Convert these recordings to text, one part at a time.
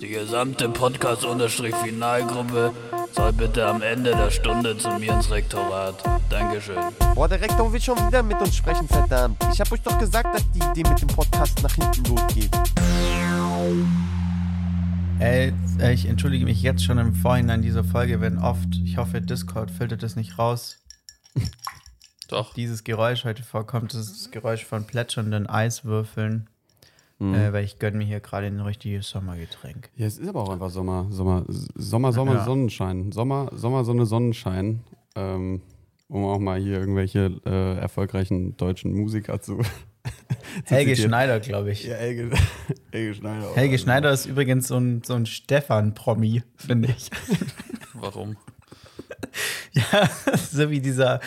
Die gesamte Podcast-Finalgruppe soll bitte am Ende der Stunde zu mir ins Rektorat. Dankeschön. Boah, der Rektor will schon wieder mit uns sprechen, verdammt. Ich hab euch doch gesagt, dass die Idee mit dem Podcast nach hinten losgeht. Ey, äh, ich entschuldige mich jetzt schon im Vorhinein dieser Folge, wenn oft, ich hoffe, Discord filtert das nicht raus. Doch. Dieses Geräusch heute vorkommt, das ist das Geräusch von plätschernden Eiswürfeln. Äh, weil ich gönne mir hier gerade ein richtiges Sommergetränk. Ja, es ist aber auch einfach Sommer, Sommer, Sommer, Sommer, Ja. Sonnenschein. Sommer, Sommer, Sonne, Sonnenschein. Ähm, um auch mal hier irgendwelche äh, erfolgreichen deutschen Musiker zu. zu Helge zitieren. Schneider, glaube ich. Ja, Helge, Helge Schneider. auch. Helge Schneider ist übrigens so ein, so ein Stefan-Promi, finde ich. Warum? ja, so wie dieser,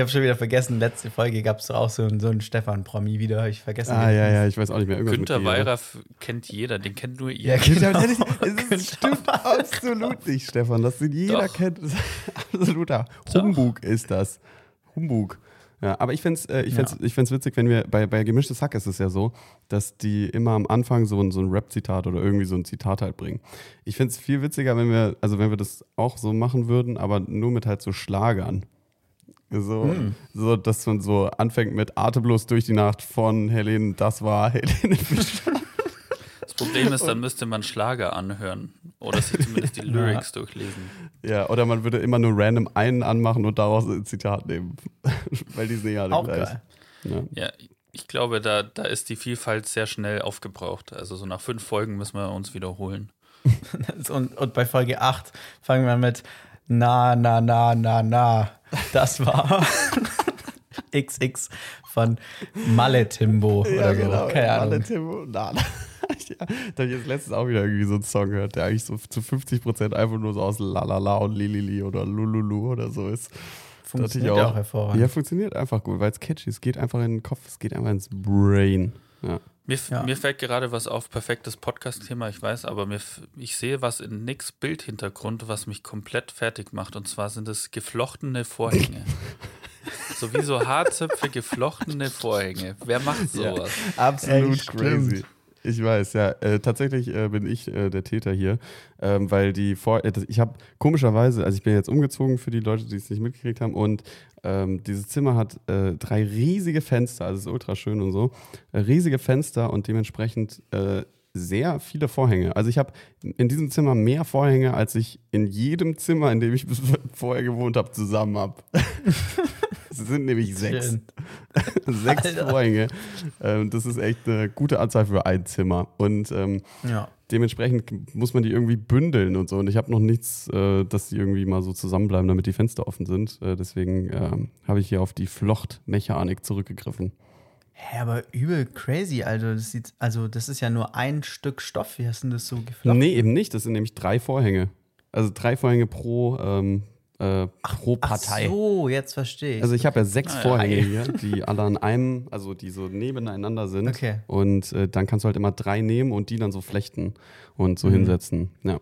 ich habe schon wieder vergessen, letzte Folge gab es auch so, einen- so einen Stefan-Promi wieder, hab ich vergessen. Ah, ja, ja, ich weiß auch nicht mehr. Irgendwas Günter mit G, Weyraff kennt jeder, den kennt nur ihr. Ja, genau. Ja, es ist, stimmt absolut nicht, Stefan. Das den jeder Doch. kennt. Das absoluter Humbug ist das. Humbug. Ja, aber ich fände es äh, ich fänd's, ich fänd's witzig, wenn wir bei, bei Gemischtes Hack ist es ja so, dass die immer am Anfang so ein, so ein Rap-Zitat oder irgendwie so ein Zitat halt bringen. Ich fände es viel witziger, wenn wir, also wenn wir das auch so machen würden, aber nur mit halt so Schlagern. So, so, dass man so anfängt mit Atemlos durch die Nacht von Helene, das war Helene. Das Problem ist, dann müsste man Schlager anhören oder sich zumindest die Lyrics durchlesen. Ja, oder man würde immer nur random einen anmachen und daraus ein Zitat nehmen. Weil die sind ja alle Auch gleich. geil. Ja. Ja, ich glaube, da, da ist die Vielfalt sehr schnell aufgebraucht. Also so nach fünf Folgen müssen wir uns wiederholen. Und, und bei Folge 8 fangen wir mit Na, na, na, na, na. Das war XX von Malle Timbo oder so. Keine Alle Ahnung. Timo, na, na. Ja, da habe ich jetzt letztens auch wieder irgendwie so einen Song gehört, der eigentlich so zu 50 Prozent einfach nur so aus Lalala und Lilili oder Lululu oder so ist. Funktioniert ich auch hervorragend. Ja, funktioniert einfach gut, weil es catchy ist. Es geht einfach in den Kopf, es geht einfach ins Brain. Ja. Mir, Ja. mir fällt gerade was auf, perfektes Podcast-Thema, ich weiß, aber mir, ich sehe was in Nicks Bildhintergrund, was mich komplett fertig macht. Und zwar sind es geflochtene Vorhänge. so wie so Haarzöpfe geflochtene Vorhänge. Wer macht sowas? Absolut Ey, stimmt. crazy. Ich weiß, ja. Äh, tatsächlich äh, bin ich äh, der Täter hier, ähm, weil die Vor äh, ich habe komischerweise, also ich bin jetzt umgezogen für die Leute, die es nicht mitgekriegt haben und ähm, dieses Zimmer hat äh, drei riesige Fenster, also es ist ultra schön und so, äh, riesige Fenster und dementsprechend sehr viele Vorhänge. Also ich habe in diesem Zimmer mehr Vorhänge, als ich in jedem Zimmer, in dem ich vorher gewohnt habe, zusammen habe. Sind nämlich sechs. Sechs Alter. Vorhänge. Ähm, das ist echt eine gute Anzahl für ein Zimmer. Und ähm, Ja. dementsprechend muss man die irgendwie bündeln und so. Und ich habe noch nichts, äh, dass die irgendwie mal so zusammenbleiben, damit die Fenster offen sind. Äh, deswegen ähm, habe ich hier auf die Flochtmechanik zurückgegriffen. Hä, aber übel crazy, Alter. Das sieht, also, das ist ja nur ein Stück Stoff. Wie hast du denn das so geflochten? Nee, eben nicht. Das sind nämlich drei Vorhänge. Also drei Vorhänge pro, ähm, äh, pro Ach Partei. so, jetzt verstehe ich. Also ich habe ja sechs Ah. Vorhänge hier, die alle an einem, also die so nebeneinander sind. Okay. Und äh, dann kannst du halt immer drei nehmen und die dann so flechten und Mhm. so hinsetzen. Ja.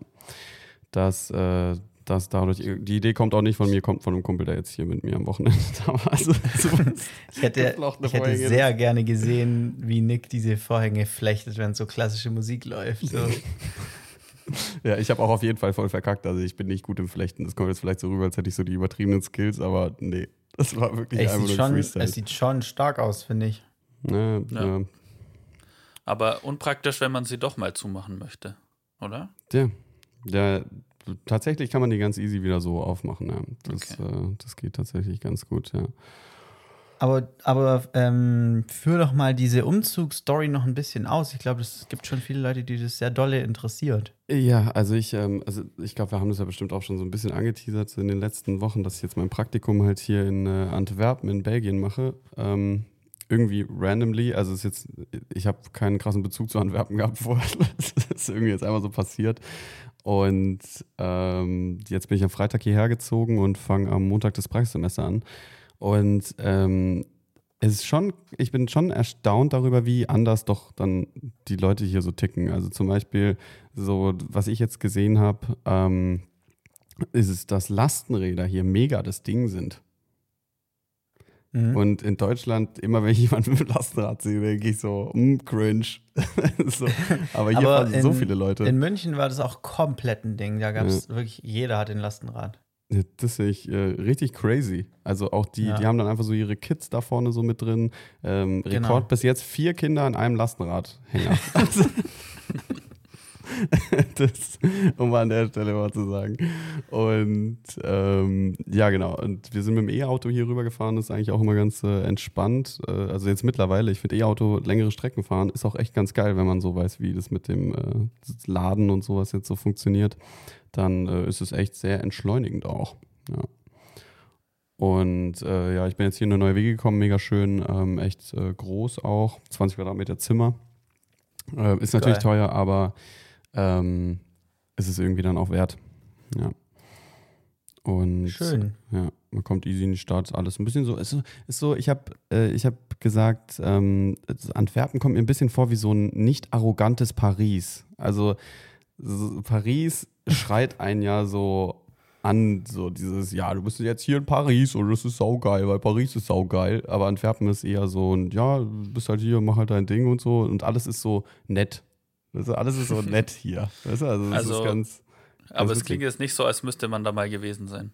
Das, äh, das dadurch, die Idee kommt auch nicht von mir, kommt von einem Kumpel, der jetzt hier mit mir am Wochenende da war. Also, so, Ich hätte, ich hätte sehr gerne gesehen, wie Nick diese Vorhänge flechtet, wenn so klassische Musik läuft. So. ja, ich habe auch auf jeden Fall voll verkackt. Also ich bin nicht gut im Flechten. Das kommt jetzt vielleicht so rüber, als hätte ich so die übertriebenen Skills, aber nee. Das war wirklich Ey, es, einfach sieht nur schon, Freestyle. es sieht schon stark aus, finde ich. ja, Ja. ja. Aber unpraktisch, wenn man sie doch mal zumachen möchte, oder? Ja, ja, tatsächlich kann man die ganz easy wieder so aufmachen. Ja. Das, Okay. äh, das geht tatsächlich ganz gut, ja. Aber, aber ähm, führ doch mal diese Umzugsstory noch ein bisschen aus. Ich glaube, es gibt schon viele Leute, die das sehr dolle interessiert. Ja, also ich, ähm, also ich glaube, wir haben das ja bestimmt auch schon so ein bisschen angeteasert in den letzten Wochen, dass ich jetzt mein Praktikum halt hier in äh, Antwerpen in Belgien mache. Ähm, irgendwie randomly, also ist jetzt, ich habe keinen krassen Bezug zu Antwerpen gehabt vorher. Das ist irgendwie jetzt einfach so passiert. Und ähm, jetzt bin ich am Freitag hierher gezogen und fange am Montag das Praxissemester an. Und ähm, es ist schon, ich bin schon erstaunt darüber, wie anders doch dann die Leute hier so ticken. Also zum Beispiel, so, was ich jetzt gesehen habe, ähm, ist es, dass Lastenräder hier mega das Ding sind. Und in Deutschland, immer wenn ich jemanden mit dem Lastenrad sehe, denke ich so, mm, cringe. so. Aber hier Aber fahren so viele Leute. In München war das auch komplett ein Ding. Da gab es wirklich, jeder hat ein Lastenrad. Das sehe ich äh, richtig crazy. Also auch die, Ja. die haben dann einfach so ihre Kids da vorne so mit drin. Ähm, Rekord Genau. bis jetzt vier Kinder an einem Lastenradhänger. Also, das, um mal an der Stelle mal zu sagen. Und ähm, ja, genau. Und wir sind mit dem E-Auto hier rübergefahren. Das ist eigentlich auch immer ganz äh, entspannt. Äh, also jetzt mittlerweile, ich finde E-Auto längere Strecken fahren ist auch echt ganz geil, wenn man so weiß, wie das mit dem äh, Laden und sowas jetzt so funktioniert. Dann äh, ist es echt sehr entschleunigend auch. Ja. Und äh, ja, ich bin jetzt hier in eine neue Wege gekommen, mega schön, ähm, echt äh, groß auch, 20 Quadratmeter Zimmer. Äh, ist natürlich Geil. teuer, aber ähm, es ist irgendwie dann auch wert. Ja. Und Schön. ja, man kommt easy in die Stadt, alles ein bisschen so. Ist ist so ich habe äh, ich hab gesagt, ähm, Antwerpen kommt mir ein bisschen vor wie so ein nicht arrogantes Paris. Also so, Paris schreit ein ja so an, so dieses, ja, du bist jetzt hier in Paris und das ist saugeil, weil Paris ist saugeil. Aber Antwerpen ist eher so ein, ja, du bist halt hier, mach halt dein Ding und so. Und alles ist so nett. Also alles ist so nett hier. Weißt du? Also, das Also, ist ganz. Aber Also es klingt jetzt nicht so, als müsste man da mal gewesen sein.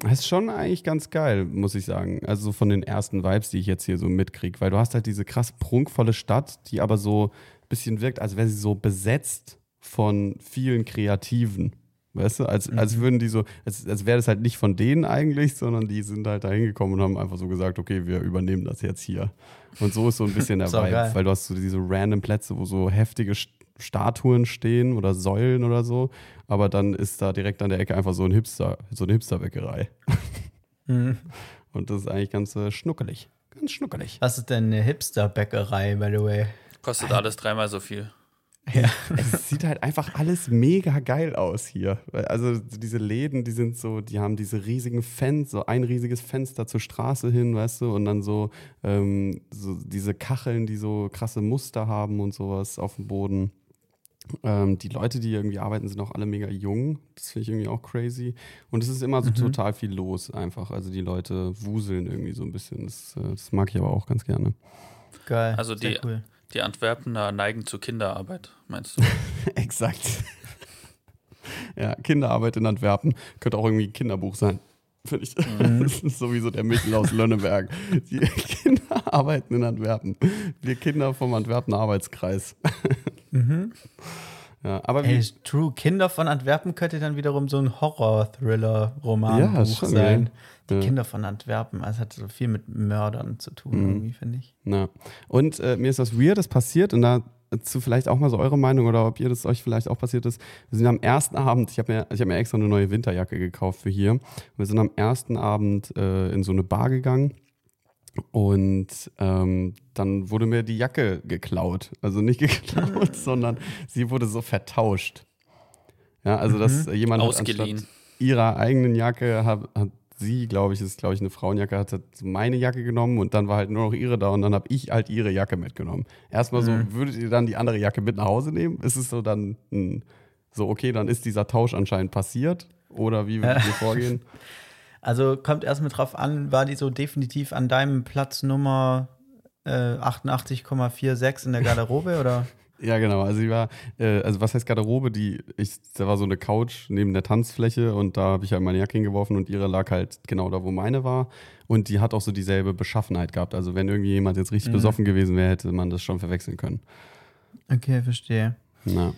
Das ist schon eigentlich ganz geil, muss ich sagen. Also so von den ersten Vibes, die ich jetzt hier so mitkriege. Weil du hast halt diese krass prunkvolle Stadt, die aber so ein bisschen wirkt, als wäre sie so besetzt von vielen Kreativen. Weißt du, als, als würden die so, als, als wäre das halt nicht von denen eigentlich, sondern die sind halt da hingekommen und haben einfach so gesagt, okay, wir übernehmen das jetzt hier. Und so ist so ein bisschen der auch Vibe, geil. weil du hast so diese random Plätze, wo so heftige St- Statuen stehen oder Säulen oder so, aber dann ist da direkt an der Ecke einfach so ein Hipster, so eine Hipsterbäckerei. Mhm. Und das ist eigentlich ganz äh, schnuckelig. Ganz schnuckelig. Was ist denn eine Hipster-Bäckerei, by the way? Kostet alles dreimal so viel. es sieht halt einfach alles mega geil aus hier. Also diese Läden, die sind so, die haben diese riesigen Fenster, so ein riesiges Fenster zur Straße hin, weißt du, und dann so, ähm, so diese Kacheln, die so krasse Muster haben und sowas auf dem Boden. Ähm, die Leute, die irgendwie arbeiten, sind auch alle mega jung. Das finde ich irgendwie auch crazy. Und es ist immer so total viel los einfach. Also die Leute wuseln irgendwie so ein bisschen. Das, äh, das mag ich aber auch ganz gerne. Geil. Also Sehr die- cool. Die Antwerpener neigen zu Kinderarbeit, meinst du? Exakt. ja, Kinderarbeit in Antwerpen könnte auch irgendwie ein Kinderbuch sein. Finde ich. Das ist sowieso der Michel aus Lönneberg. Die Kinder arbeiten in Antwerpen. Wir Kinder vom Antwerpen Arbeitskreis. Ja, aber Ey, wie, ist true. Kinder von Antwerpen könnte dann wiederum so ein Horror-Thriller-Roman Ja, sein. geil. Die Ja. Kinder von Antwerpen. Also hat so viel mit Mördern zu tun, Mhm. irgendwie, finde ich. na. Und äh, mir ist was Weirdes passiert und dazu vielleicht auch mal so eure Meinung oder ob ihr das euch vielleicht auch passiert ist. Wir sind am ersten Abend, ich habe mir, ich hab mir extra eine neue Winterjacke gekauft für hier. Wir sind am ersten Abend äh, in so eine Bar gegangen und ähm, dann wurde mir die Jacke geklaut. Also nicht geklaut, sondern sie wurde so vertauscht. Ja, also dass äh, jemand hat Ausgeliehen. anstatt ihrer eigenen Jacke hat, hat sie, glaube ich, ist glaube ich eine Frauenjacke, hat, hat meine Jacke genommen und dann war halt nur noch ihre da und dann habe ich halt ihre Jacke mitgenommen. Erstmal so, würdet ihr dann die andere Jacke mit nach Hause nehmen? Ist es so dann hm, so, okay, dann ist dieser Tausch anscheinend passiert? Oder wie würdet ihr vorgehen? Also kommt erstmal drauf an, war die so definitiv an deinem Platz Nummer äh, 88,46 in der Garderobe oder? Ja, genau. Also die war, äh, also was heißt Garderobe? Die, ich, da war so eine Couch neben der Tanzfläche und da habe ich halt meine Jacke hingeworfen und ihre lag halt genau da, wo meine war. Und die hat auch so dieselbe Beschaffenheit gehabt. Also wenn irgendwie jemand jetzt richtig besoffen gewesen wäre, hätte man das schon verwechseln können. Okay, verstehe. Na.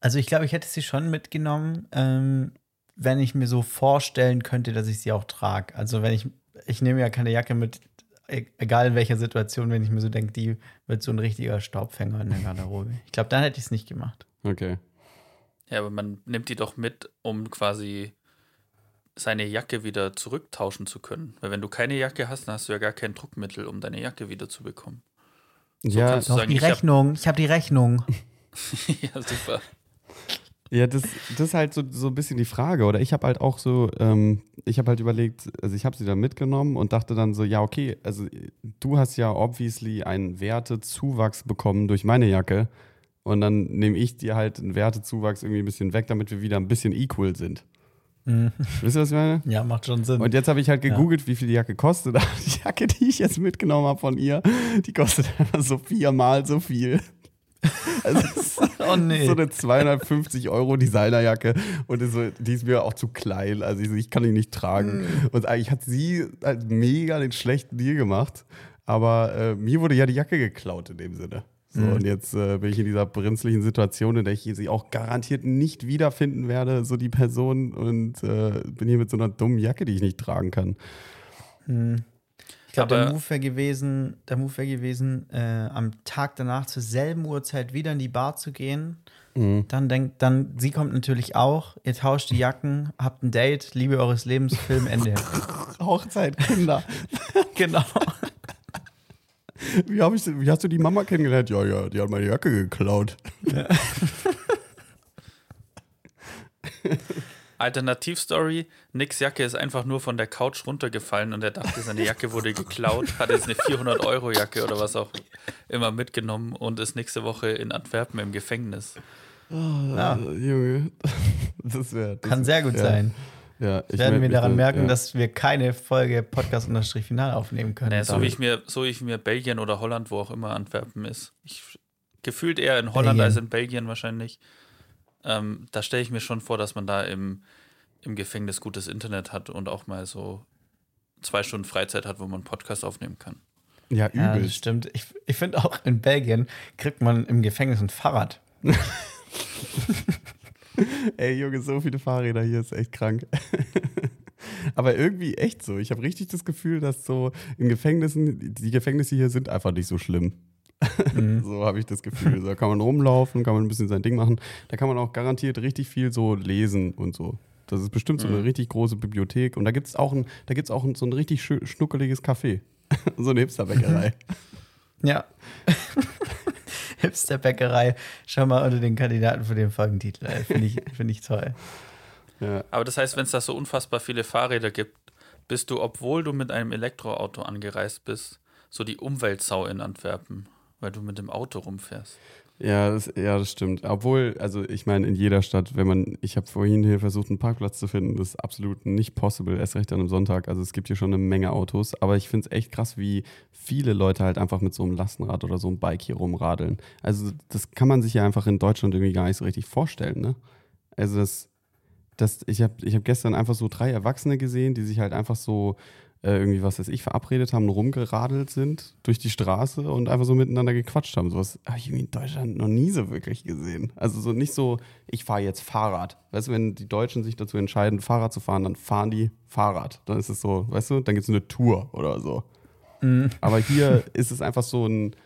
Also ich glaube, ich hätte sie schon mitgenommen, ähm, wenn ich mir so vorstellen könnte, dass ich sie auch trage. Also wenn ich, ich nehme ja keine Jacke mit, egal in welcher Situation, wenn ich mir so denke, die wird so ein richtiger Staubfänger in der Garderobe. Ich glaube, dann hätte ich es nicht gemacht. Okay. Ja, aber man nimmt die doch mit, um quasi seine Jacke wieder zurücktauschen zu können. Weil wenn du keine Jacke hast, dann hast du ja gar kein Druckmittel, um deine Jacke wieder zu bekommen. ja, kannst du Doch, sagen, die ich hab- Rechnung. Ich habe die Rechnung. ja, super. Ja, das, das ist halt so, so ein bisschen die Frage. Oder ich habe halt auch so, ähm, ich habe halt überlegt, also ich habe sie dann mitgenommen und dachte dann so, ja, okay, also du hast ja obviously einen Wertezuwachs bekommen durch meine Jacke. Und dann nehme ich dir halt einen Wertezuwachs irgendwie ein bisschen weg, damit wir wieder ein bisschen equal sind. Wisst ihr, was ich meine? Ja, macht schon Sinn. Und jetzt habe ich halt gegoogelt, wie viel die Jacke kostet. Die Jacke, die ich jetzt mitgenommen habe von ihr, die kostet einfach so viermal so viel. Also oh nee. so eine 250 Euro Designerjacke und ist so, die ist mir auch zu klein. Also ich, ich kann die nicht tragen. Und eigentlich hat sie halt mega den schlechten Deal gemacht. Aber äh, mir wurde ja die Jacke geklaut in dem Sinne. So, und jetzt äh, bin ich in dieser brenzlichen Situation, in der ich sie auch garantiert nicht wiederfinden werde, so die Person, und äh, bin hier mit so einer dummen Jacke, die ich nicht tragen kann. Ich glaube, der Move wäre gewesen, der Move wäre gewesen, äh, am Tag danach zur selben Uhrzeit wieder in die Bar zu gehen. Dann denkt, dann, sie kommt natürlich auch, ihr tauscht die Jacken, habt ein Date, Liebe eures Lebens, Film, Ende. Hochzeit, Kinder. genau. Wie, ich, wie hast du die Mama kennengelernt? Ja, ja, die hat meine Jacke geklaut. Alternativstory: Nicks Jacke ist einfach nur von der Couch runtergefallen und er dachte, seine Jacke wurde geklaut, hat jetzt eine 400-Euro-Jacke oder was auch immer mitgenommen und ist nächste Woche in Antwerpen im Gefängnis. Ja. Äh, Junge, das wäre. Kann sehr gut ja. sein. Ja, ich Werden wir daran merken, ja. dass wir keine Folge Podcast-Final aufnehmen können. Naja, so, wie ich mir, so wie ich mir Belgien oder Holland, wo auch immer Antwerpen ist. Ich, gefühlt eher in Holland Belgien. als in Belgien wahrscheinlich. Ähm, da stelle ich mir schon vor, dass man da im, im Gefängnis gutes Internet hat und auch mal so zwei Stunden Freizeit hat, wo man einen Podcast aufnehmen kann. Ja, Ja, übel. das stimmt. Ich, ich finde auch in Belgien kriegt man im Gefängnis ein Fahrrad. Ey, Junge, so viele Fahrräder hier ist echt krank. Aber irgendwie echt so. Ich habe richtig das Gefühl, dass so in Gefängnissen, die Gefängnisse hier sind einfach nicht so schlimm. so habe ich das Gefühl. Da kann man rumlaufen, kann man ein bisschen sein Ding machen. Da kann man auch garantiert richtig viel so lesen und so. Das ist bestimmt so eine richtig große Bibliothek. Und da gibt es auch, ein, da gibt's auch ein, so ein richtig schnuckeliges Café. so eine Hipsterbäckerei. Ja. Hipster-Bäckerei. Schau mal unter den Kandidaten für den Folgentitel. Finde ich, find ich toll. ja. Aber das heißt, wenn es da so unfassbar viele Fahrräder gibt, bist du, obwohl du mit einem Elektroauto angereist bist, so die Umweltsau in Antwerpen, weil du mit dem Auto rumfährst. Ja, das, ja, das stimmt. Obwohl, also ich meine, in jeder Stadt, wenn man, ich habe vorhin hier versucht, einen Parkplatz zu finden, das ist absolut nicht possible, erst recht an einem Sonntag. Also es gibt hier schon eine Menge Autos, aber ich finde es echt krass, wie viele Leute halt einfach mit so einem Lastenrad oder so einem Bike hier rumradeln. Also das kann man sich ja einfach in Deutschland irgendwie gar nicht so richtig vorstellen, ne? Also das, das ich habe ich hab gestern einfach so drei Erwachsene gesehen, die sich halt einfach so äh, irgendwie, was weiß ich, verabredet haben, rumgeradelt sind durch die Straße und einfach so miteinander gequatscht haben. Sowas habe ich in Deutschland noch nie so wirklich gesehen. Also so nicht so, ich fahre jetzt Fahrrad. Weißt du, wenn die Deutschen sich dazu entscheiden, Fahrrad zu fahren, dann fahren die Fahrrad. Dann ist es so, weißt du, dann gibt es eine Tour oder so. Aber hier ist es einfach so ein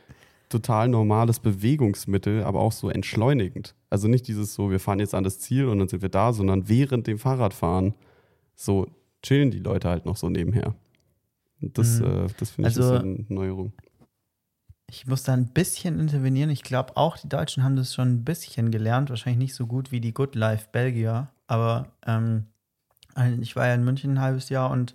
total normales Bewegungsmittel, aber auch so entschleunigend. Also nicht dieses so, wir fahren jetzt an das Ziel und dann sind wir da, sondern während dem Fahrradfahren so chillen die Leute halt noch so nebenher. Und das, Mhm. äh, das finde ich Also- eine Neuerung. Ich muss da ein bisschen intervenieren. Ich glaube auch, die Deutschen haben das schon ein bisschen gelernt. Wahrscheinlich nicht so gut wie die Good Life Belgier. Aber ähm, ich war ja in München ein halbes Jahr und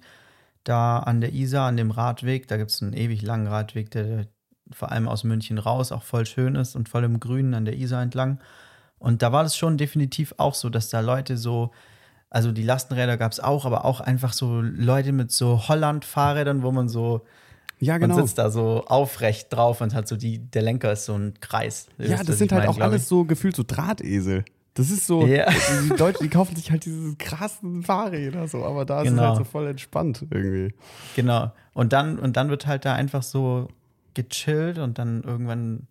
da an der Isar, an dem Radweg, da gibt es einen ewig langen Radweg, der vor allem aus München raus auch voll schön ist und voll im Grünen an der Isar entlang. Und da war das schon definitiv auch so, dass da Leute so, also die Lastenräder gab es auch, aber auch einfach so Leute mit so Holland-Fahrrädern, wo man so Ja, genau. man sitzt da so aufrecht drauf und hat so die, der Lenker ist so ein Kreis. Ja, das sind halt meine, auch alles so gefühlt so Drahtesel. Das ist so, Ja. die Deutschen, die kaufen sich halt diese krassen Fahrräder so, aber da ist es Genau. halt so voll entspannt irgendwie. Genau. Und dann, und dann wird halt da einfach so gechillt und dann irgendwann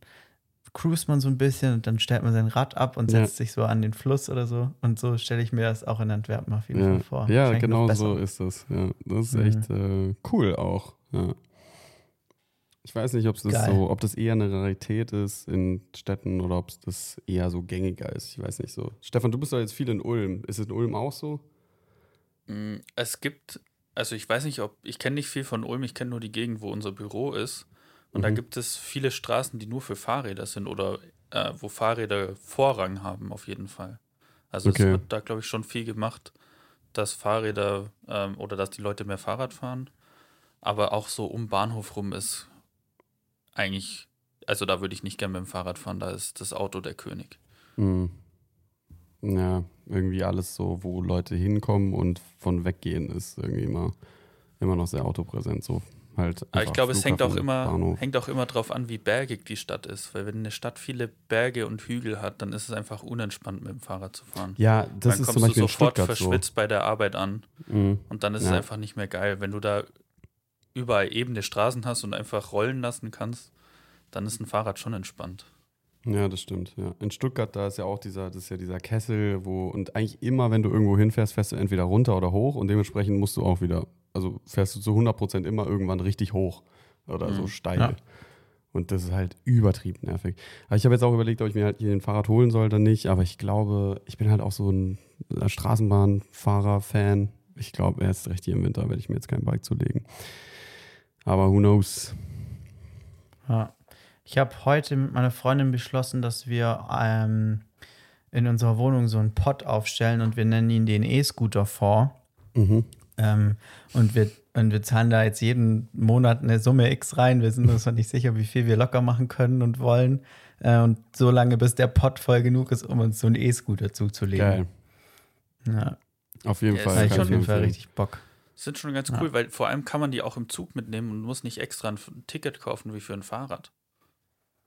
cruist man so ein bisschen und dann stellt man sein Rad ab und Ja. setzt sich so an den Fluss oder so. Und so stelle ich mir das auch in Antwerpen auf jeden Ja, Fall vor. ja noch genau so ist das. Ja, das ist Mhm. echt äh, cool auch. Ja. Ich weiß nicht, ob es das Geil. so, ob das eher eine Rarität ist in Städten oder ob es das eher so gängiger ist. Ich weiß nicht so. Stefan, du bist doch jetzt viel in Ulm. Ist es in Ulm auch so? Mm, Es gibt, also ich weiß nicht, ob, ich kenne nicht viel von Ulm, ich kenne nur die Gegend, wo unser Büro ist. Und da Mhm. gibt es viele Straßen, die nur für Fahrräder sind oder äh, wo Fahrräder Vorrang haben, auf jeden Fall. Also Okay. es wird da, glaube ich, schon viel gemacht, dass Fahrräder ähm, oder dass die Leute mehr Fahrrad fahren. Aber auch so um Bahnhof rum ist eigentlich, also da würde ich nicht gerne mit dem Fahrrad fahren, da ist das Auto der König. Mhm. Ja, irgendwie alles so, wo Leute hinkommen und von weggehen, ist irgendwie immer, immer noch sehr autopräsent. So halt. Aber ich glaube, es hängt auch immer, Bahnhof. hängt auch immer drauf an, wie bergig die Stadt ist. Weil wenn eine Stadt viele Berge und Hügel hat, dann ist es einfach unentspannt, mit dem Fahrrad zu fahren. Ja, das dann ist kommst zum Beispiel du sofort Stuttgart so. verschwitzt bei der Arbeit an. Mhm. Und dann ist es Ja. einfach nicht mehr geil. Wenn du da überall ebene Straßen hast und einfach rollen lassen kannst, dann ist ein Fahrrad schon entspannt. Ja, das stimmt. Ja. In Stuttgart, da ist ja auch dieser, das ist ja dieser Kessel, wo, und eigentlich immer, wenn du irgendwo hinfährst, fährst du entweder runter oder hoch und dementsprechend musst du auch wieder, also fährst du zu 100% immer irgendwann richtig hoch oder so Mhm. steil. Ja. Und das ist halt übertrieben nervig. Aber ich habe jetzt auch überlegt, ob ich mir halt hier ein Fahrrad holen soll oder nicht, aber ich glaube, ich bin halt auch so ein Straßenbahnfahrer-Fan. Ich glaube, erst recht hier im Winter werde ich mir jetzt kein Bike zulegen. Aber who knows? Ja. Ich habe heute mit meiner Freundin beschlossen, dass wir ähm, in unserer Wohnung so einen Pod aufstellen und wir nennen ihn den E-Scooter-Fonds. Mhm. Ähm, und, wir, und wir zahlen da jetzt jeden Monat eine Summe X rein. Wir sind uns noch nicht sicher, wie viel wir locker machen können und wollen. Äh, und so lange, bis der Pod voll genug ist, um uns so einen E-Scooter zuzulegen. Geil. Ja, Auf jeden Ja, Fall. ich auf jeden Fall richtig Bock. Sind schon ganz Ja. cool, weil vor allem kann man die auch im Zug mitnehmen und muss nicht extra ein Ticket kaufen wie für ein Fahrrad.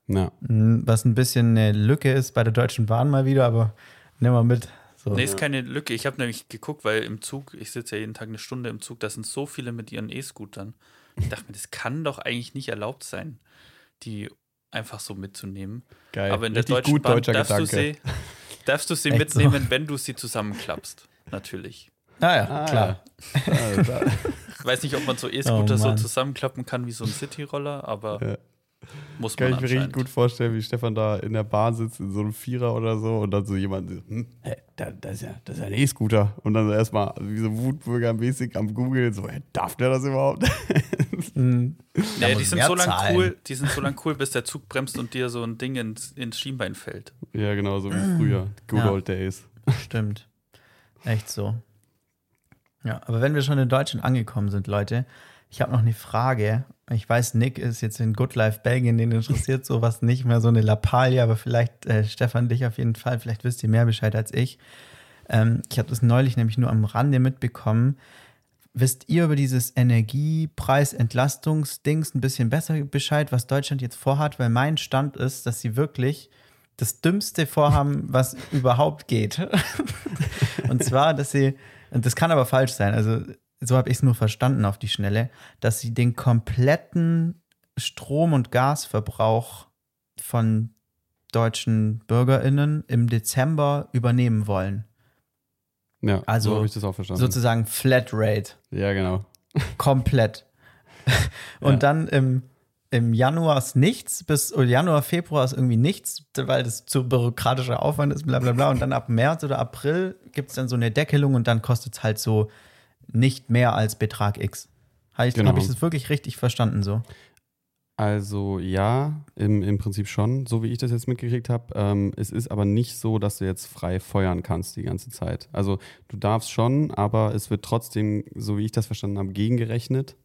Ja. Mm, Was ein bisschen eine Lücke ist bei der Deutschen Bahn mal wieder, aber nehmen wir mit. So. Nee, ist keine Lücke. Ich habe nämlich geguckt, weil im Zug, ich sitze ja jeden Tag eine Stunde im Zug, da sind so viele mit ihren E-Scootern. Ich dachte mir, das kann doch eigentlich nicht erlaubt sein, die einfach so mitzunehmen. Geil. Aber in der Richtig Deutschen gut Bahn deutscher darfst du, Gedanke. sie, darfst du sie Echt mitnehmen, wenn du sie zusammenklappst. Natürlich. Ah ja, Ah, klar. ja. Da- Ich weiß nicht, ob man so E-Scooter Oh, so zusammenklappen kann wie so ein Cityroller, aber Ja. muss Kann ich mir richtig gut vorstellen, wie Stefan da in der Bahn sitzt, in so einem Vierer oder so, und dann so jemand, so, hm, hä, da, das, ist ja, das ist ja ein E-Scooter. Und dann so erstmal wie so Wutbürger-mäßig am Googeln, so, hä, darf der das überhaupt? Nee, muss die sind so lang zahlen. cool, die sind so lang cool, bis der Zug bremst und dir so ein Ding ins, ins Schienbein fällt. ja, genau, so wie früher. Good Ja. old days. Stimmt. Echt so. Ja, aber wenn wir schon in Deutschland angekommen sind, Leute, ich habe noch eine Frage. Ich weiß, Nick ist jetzt in Good Life Belgien, den interessiert sowas nicht mehr, so eine Lappalie, aber vielleicht, äh, Stefan, dich auf jeden Fall, vielleicht wisst ihr mehr Bescheid als ich. Ähm, ich habe das neulich nämlich nur am Rande mitbekommen. Wisst ihr über dieses Energiepreis-Entlastungsdings ein bisschen besser Bescheid, was Deutschland jetzt vorhat? Weil mein Stand ist, dass sie wirklich das dümmste vorhaben, was überhaupt geht. Und zwar, dass sie, und das kann aber falsch sein, also so habe ich es nur verstanden auf die Schnelle, dass sie den kompletten Strom- und Gasverbrauch von deutschen BürgerInnen im Dezember übernehmen wollen. Ja, Also, so habe ich das auch verstanden. Sozusagen Flatrate. ja, genau. Komplett. Und Ja. dann im, im Januar ist nichts, bis oder Januar, Februar ist irgendwie nichts, weil das zu bürokratischer Aufwand ist, bla bla bla. Und dann ab März oder April gibt es dann so eine Deckelung und dann kostet es halt so nicht mehr als Betrag X. Habe ich, Genau. hab ich das wirklich richtig verstanden so? Also ja, im, im Prinzip schon, so wie ich das jetzt mitgekriegt habe. Ähm, es ist aber nicht so, dass du jetzt frei feuern kannst die ganze Zeit. Also du darfst schon, aber es wird trotzdem, so wie ich das verstanden habe, gegengerechnet.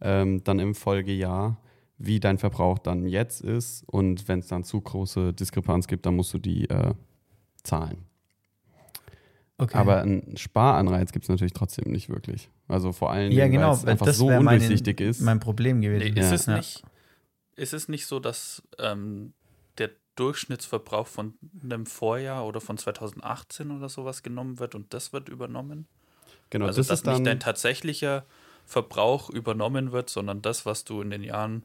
Ähm, dann im Folgejahr, wie dein Verbrauch dann jetzt ist. Und wenn es dann zu große Diskrepanz gibt, dann musst du die äh, zahlen. Okay. Aber einen Sparanreiz gibt es natürlich trotzdem nicht wirklich. Also vor allem, ja, weil genau, es weil einfach das so undurchsichtig ist. mein Problem gewesen. Nee, ist, Ja. es Ja. nicht, ist es nicht so, dass ähm, der Durchschnittsverbrauch von einem Vorjahr oder von 2018 oder sowas genommen wird und das wird übernommen? genau, also, das dass ist nicht dein tatsächlicher Verbrauch übernommen wird, sondern das, was du in den Jahren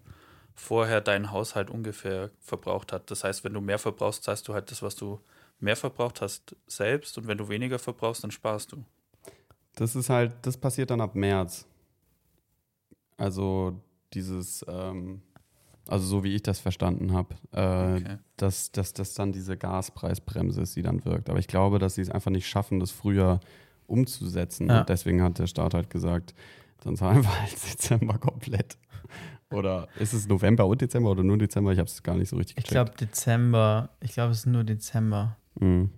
vorher dein Haushalt ungefähr verbraucht hat. Das heißt, wenn du mehr verbrauchst, zahlst du halt das, was du mehr verbraucht hast, selbst und wenn du weniger verbrauchst, dann sparst du. Das ist halt, das passiert dann ab März. Also dieses, ähm, also so wie ich das verstanden habe, äh, Okay. dass, dass das dann diese Gaspreisbremse ist, die dann wirkt. Aber ich glaube, dass sie es einfach nicht schaffen, das früher umzusetzen. Ja. Und deswegen hat der Staat halt gesagt, dann zahlen wir halt Dezember komplett. Oder ist es November und Dezember oder nur Dezember? Ich habe es gar nicht so richtig Ich gecheckt. glaube Dezember, ich glaube es ist nur Dezember. Mhm.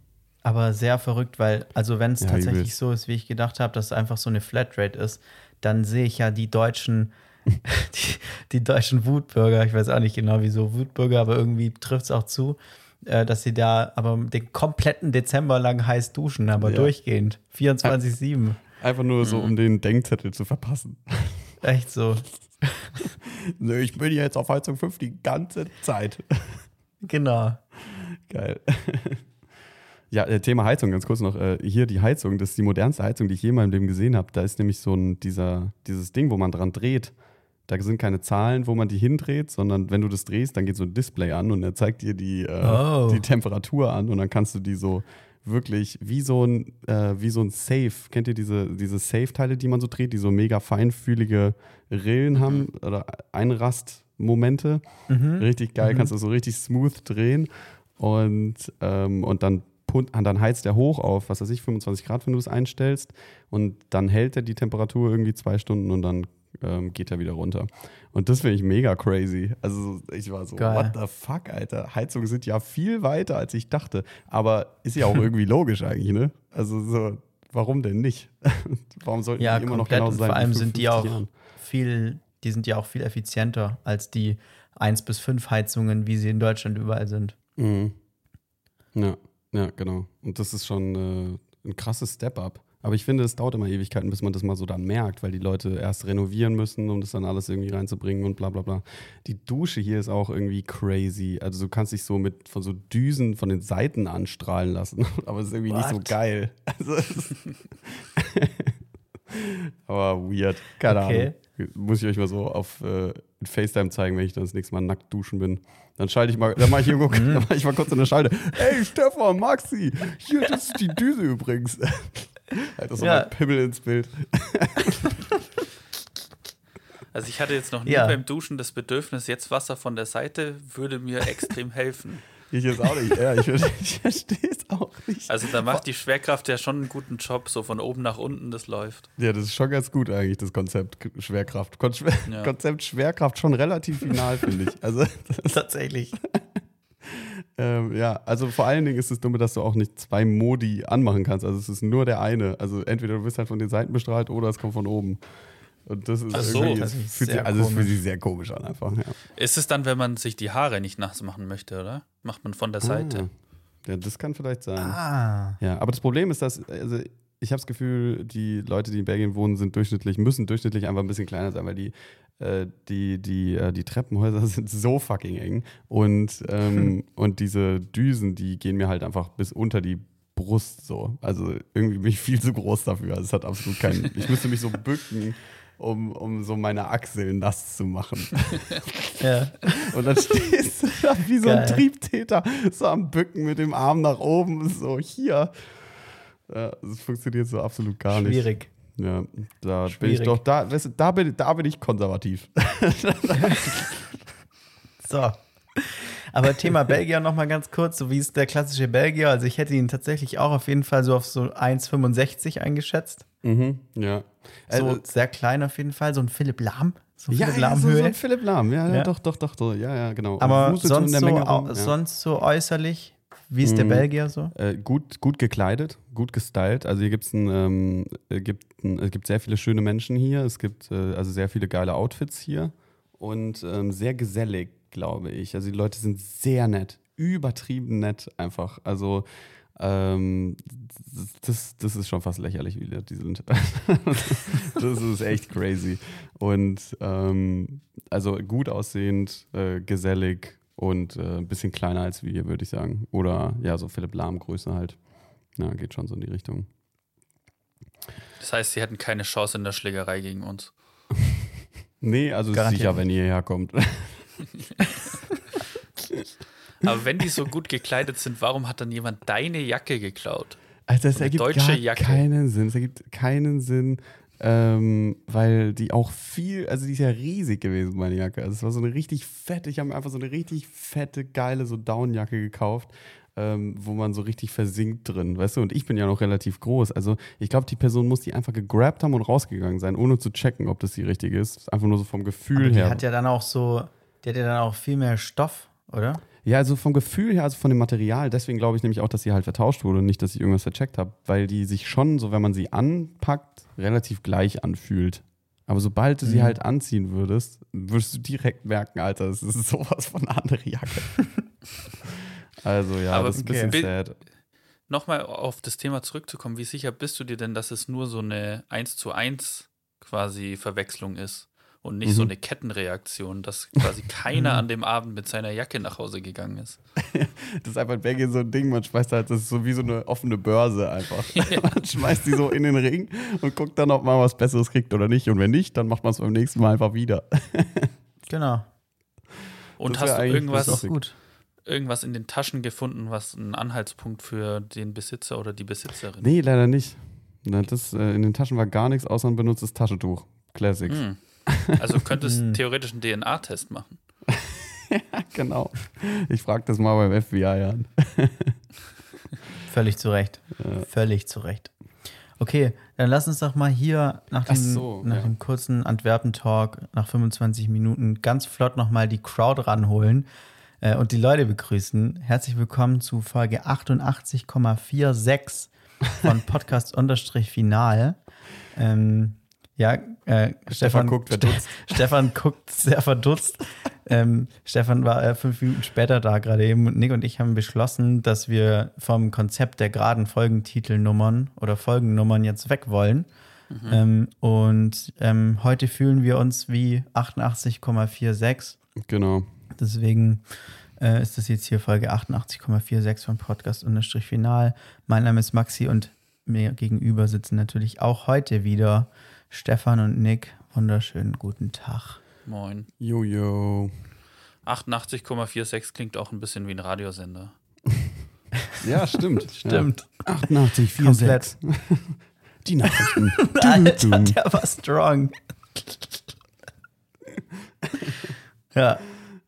Aber sehr verrückt, weil, also wenn es Ja, tatsächlich so ist, wie ich gedacht habe, dass es einfach so eine Flatrate ist, dann sehe ich ja die deutschen, die, die deutschen Wutbürger, ich weiß auch nicht genau wieso Wutbürger, aber irgendwie trifft es auch zu, äh, dass sie da aber den kompletten Dezember lang heiß duschen, aber Ja. durchgehend. 24-7. Einfach nur so, um den Denkzettel zu verpassen. Echt so. Nö, ich bin jetzt auf Heizung 5 die ganze Zeit. Genau. Geil. Ja, äh, Thema Heizung, ganz kurz noch. Äh, hier die Heizung, das ist die modernste Heizung, die ich je in meinem Leben gesehen habe. Da ist nämlich so ein, dieser, dieses Ding, wo man dran dreht. Da sind keine Zahlen, wo man die hindreht, sondern wenn du das drehst, dann geht so ein Display an und er zeigt dir die, äh, Oh. die Temperatur an und dann kannst du die so wirklich wie so ein, äh, wie so ein Safe. Kennt ihr diese, diese Safe-Teile, die man so dreht, die so mega feinfühlige Rillen haben oder Einrastmomente? Richtig geil, kannst du so richtig smooth drehen und, ähm, und dann, dann heizt er hoch auf, was weiß ich, 25 Grad, wenn du es einstellst und dann hält er die Temperatur irgendwie zwei Stunden und dann ähm, geht er wieder runter. Und das finde ich mega crazy. Also ich war so, Geil. what the fuck, Alter? Heizungen sind ja viel weiter, als ich dachte. Aber ist ja auch irgendwie logisch eigentlich, ne? Also so, warum denn nicht? warum sollten Ja, die immer noch genauso sein? vor allem sind die 50 auch Jahren? viel, die sind ja auch viel effizienter als die 1 bis 5 Heizungen, wie sie in Deutschland überall sind. Mhm. Ja, ja, genau. Und das ist schon äh, ein krasses Step-up. Aber ich finde, es dauert immer Ewigkeiten, bis man das mal so dann merkt, weil die Leute erst renovieren müssen, um das dann alles irgendwie reinzubringen und bla bla bla. Die Dusche hier ist auch irgendwie crazy. Also du kannst dich so mit von so Düsen von den Seiten anstrahlen lassen, aber es ist irgendwie nicht so What? geil. Also, aber weird. Keine Okay. Ahnung. Muss ich euch mal so auf äh, in FaceTime zeigen, wenn ich dann das nächste Mal nackt duschen bin. Dann schalte ich mal, dann mache ich, irgendwo, Mhm. dann mach ich mal kurz in der Schalte. Ey, Stefan, Maxi, hier, das ist die Düse übrigens. Halt das so Ja. mein Pimmel ins Bild. Also ich hatte jetzt noch nie Ja. beim Duschen das Bedürfnis, jetzt Wasser von der Seite würde mir extrem helfen. Ich jetzt auch nicht. Ja, ich, ich verstehe es auch nicht. Also da macht die Schwerkraft ja schon einen guten Job, so von oben nach unten, das läuft. Ja, das ist schon ganz gut eigentlich, das Konzept Schwerkraft. Kon Ja. Konzept Schwerkraft schon relativ final, finde ich. Also, Tatsächlich. ähm, ja, also vor allen Dingen ist es dumme, dass du auch nicht zwei Modi anmachen kannst. Also es ist nur der eine. Also entweder du wirst halt von den Seiten bestrahlt oder es kommt von oben. Und das ist Ach so. irgendwie, Das fühlt sich, sehr also es fühlt komisch. sich sehr komisch an einfach. Ja. Ist es dann, wenn man sich die Haare nicht nass machen möchte, oder? Macht man von der Seite. Ah. Ja, das kann vielleicht sein. Ah. Ja, aber das Problem ist, dass, also ich habe das Gefühl, die Leute, die in Belgien wohnen, sind durchschnittlich, müssen durchschnittlich einfach ein bisschen kleiner sein, weil die, äh, die, die, äh, die Treppenhäuser sind so fucking eng. Und, ähm, und diese Düsen, die gehen mir halt einfach bis unter die Brust so. Also irgendwie bin ich viel zu groß dafür. Also es hat absolut keinen. Ich müsste mich so bücken. Um, um so meine Achseln nass zu machen. Ja. Und dann stehst du da wie so ein Geil. Triebtäter, so am Bücken mit dem Arm nach oben, so hier. Ja, das funktioniert so absolut gar nicht. Schwierig. Ja, da bin ich Schwierig. doch, da, weißt du, da, bin, da bin ich konservativ. So. Aber Thema Belgier noch mal ganz kurz, so wie ist der klassische Belgier? Also ich hätte ihn tatsächlich auch auf jeden Fall so auf so 1,65 eingeschätzt. Mhm, ja. So Also, sehr klein auf jeden Fall, so ein Philipp Lahm. So ja, Philipp ja, so, so ein Philipp Lahm, ja, ja, doch, doch, doch, doch, ja, ja, genau. Aber Wuselt so in sonst so, rum, ja. sonst so äußerlich, wie ist der Mhm. Belgier so? Äh, gut, gut gekleidet, gut gestylt. Also hier gibt's ein, ähm, äh, gibt ein, es gibt sehr viele schöne Menschen hier. Es gibt äh, also sehr viele geile Outfits hier und ähm, sehr gesellig, glaube ich. Also die Leute sind sehr nett, übertrieben nett einfach. Also ähm, das, das ist schon fast lächerlich, wie die sind. das ist echt crazy. Und ähm, also gut aussehend, äh, gesellig und äh, ein bisschen kleiner als wir, würde ich sagen. Oder ja, so Philipp Lahm Größe halt. Ja, geht schon so in die Richtung. Das heißt, sie hätten keine Chance in der Schlägerei gegen uns. Nee, also Garantiert sicher, wenn ihr hierher kommt. Aber wenn die so gut gekleidet sind, warum hat dann jemand deine Jacke geklaut? Also das eine ergibt deutsche gar Jacke. keinen Sinn. Es ergibt keinen Sinn, ähm, weil die auch viel, also die ist ja riesig gewesen, meine Jacke. Also es war so eine richtig fette, ich habe mir einfach so eine richtig fette, geile so Downjacke gekauft, ähm, wo man so richtig versinkt drin, weißt du? Und ich bin ja noch relativ groß. Also ich glaube, die Person muss die einfach gegrabt haben und rausgegangen sein, ohne zu checken, ob das die richtige ist. Einfach nur so vom Gefühl Aber die her. hat ja dann auch so, die hat ja dann auch viel mehr Stoff, oder? Ja, also vom Gefühl her, also von dem Material, deswegen glaube ich nämlich auch, dass sie halt vertauscht wurde und nicht, dass ich irgendwas vercheckt habe, weil die sich schon, so wenn man sie anpackt, relativ gleich anfühlt. Aber sobald du sie Mhm. halt anziehen würdest, würdest du direkt merken, Alter, das ist sowas von eine andere Jacke. Also ja, Aber das ist ein bisschen sad. Nochmal auf das Thema zurückzukommen, wie sicher bist du dir denn, dass es nur so eine 1 zu 1 quasi Verwechslung ist und nicht so Mhm. eine Kettenreaktion, dass quasi keiner an dem Abend mit seiner Jacke nach Hause gegangen ist? Das ist einfach in Belgien so ein Ding, man schmeißt halt, das ist so wie so eine offene Börse einfach. Man schmeißt die so in den Ring und guckt dann, ob man was Besseres kriegt oder nicht. Und wenn nicht, dann macht man es beim nächsten Mal einfach wieder. Genau. Und Das hast du irgendwas, irgendwas in den Taschen gefunden, was ein Anhaltspunkt für den Besitzer oder die Besitzerin? Nee, leider nicht. Das, äh, in den Taschen war gar nichts außer ein benutztes Taschentuch. Classics. Hm. Also könntest Hm. theoretisch einen DNA-Test machen. Genau. Ich frage das mal beim FBI an. Völlig zu Recht. Völlig zu Recht. Okay, dann lass uns doch mal hier nach Ach dem, so, nach ja. dem kurzen Antwerpen-Talk, nach 25 Minuten, ganz flott nochmal die Crowd ranholen äh, und die Leute begrüßen. Herzlich willkommen zu Folge 88,46 von Podcast-Final. Ähm, ja, äh, Stefan, guckt verdutzt. Stefan guckt sehr verdutzt. ähm, Stefan war äh, fünf Minuten später da gerade eben und Nick und ich haben beschlossen, dass wir vom Konzept der geraden Folgentitelnummern oder Folgennummern jetzt weg wollen. Ähm, und ähm, heute fühlen wir uns wie 88,46. Genau. Deswegen äh, ist das jetzt hier Folge 88,46 von Podcast-Final. Mein Name ist Maxi und mir gegenüber sitzen natürlich auch heute wieder Stefan und Nick. Wunderschönen guten Tag. Moin. Jojo. 88,46 klingt auch ein bisschen wie ein Radiosender. Ja, stimmt. Stimmt. Ja. 88, 4, Komplett. 6. Die Nachrichten. Alter, der war strong. ja,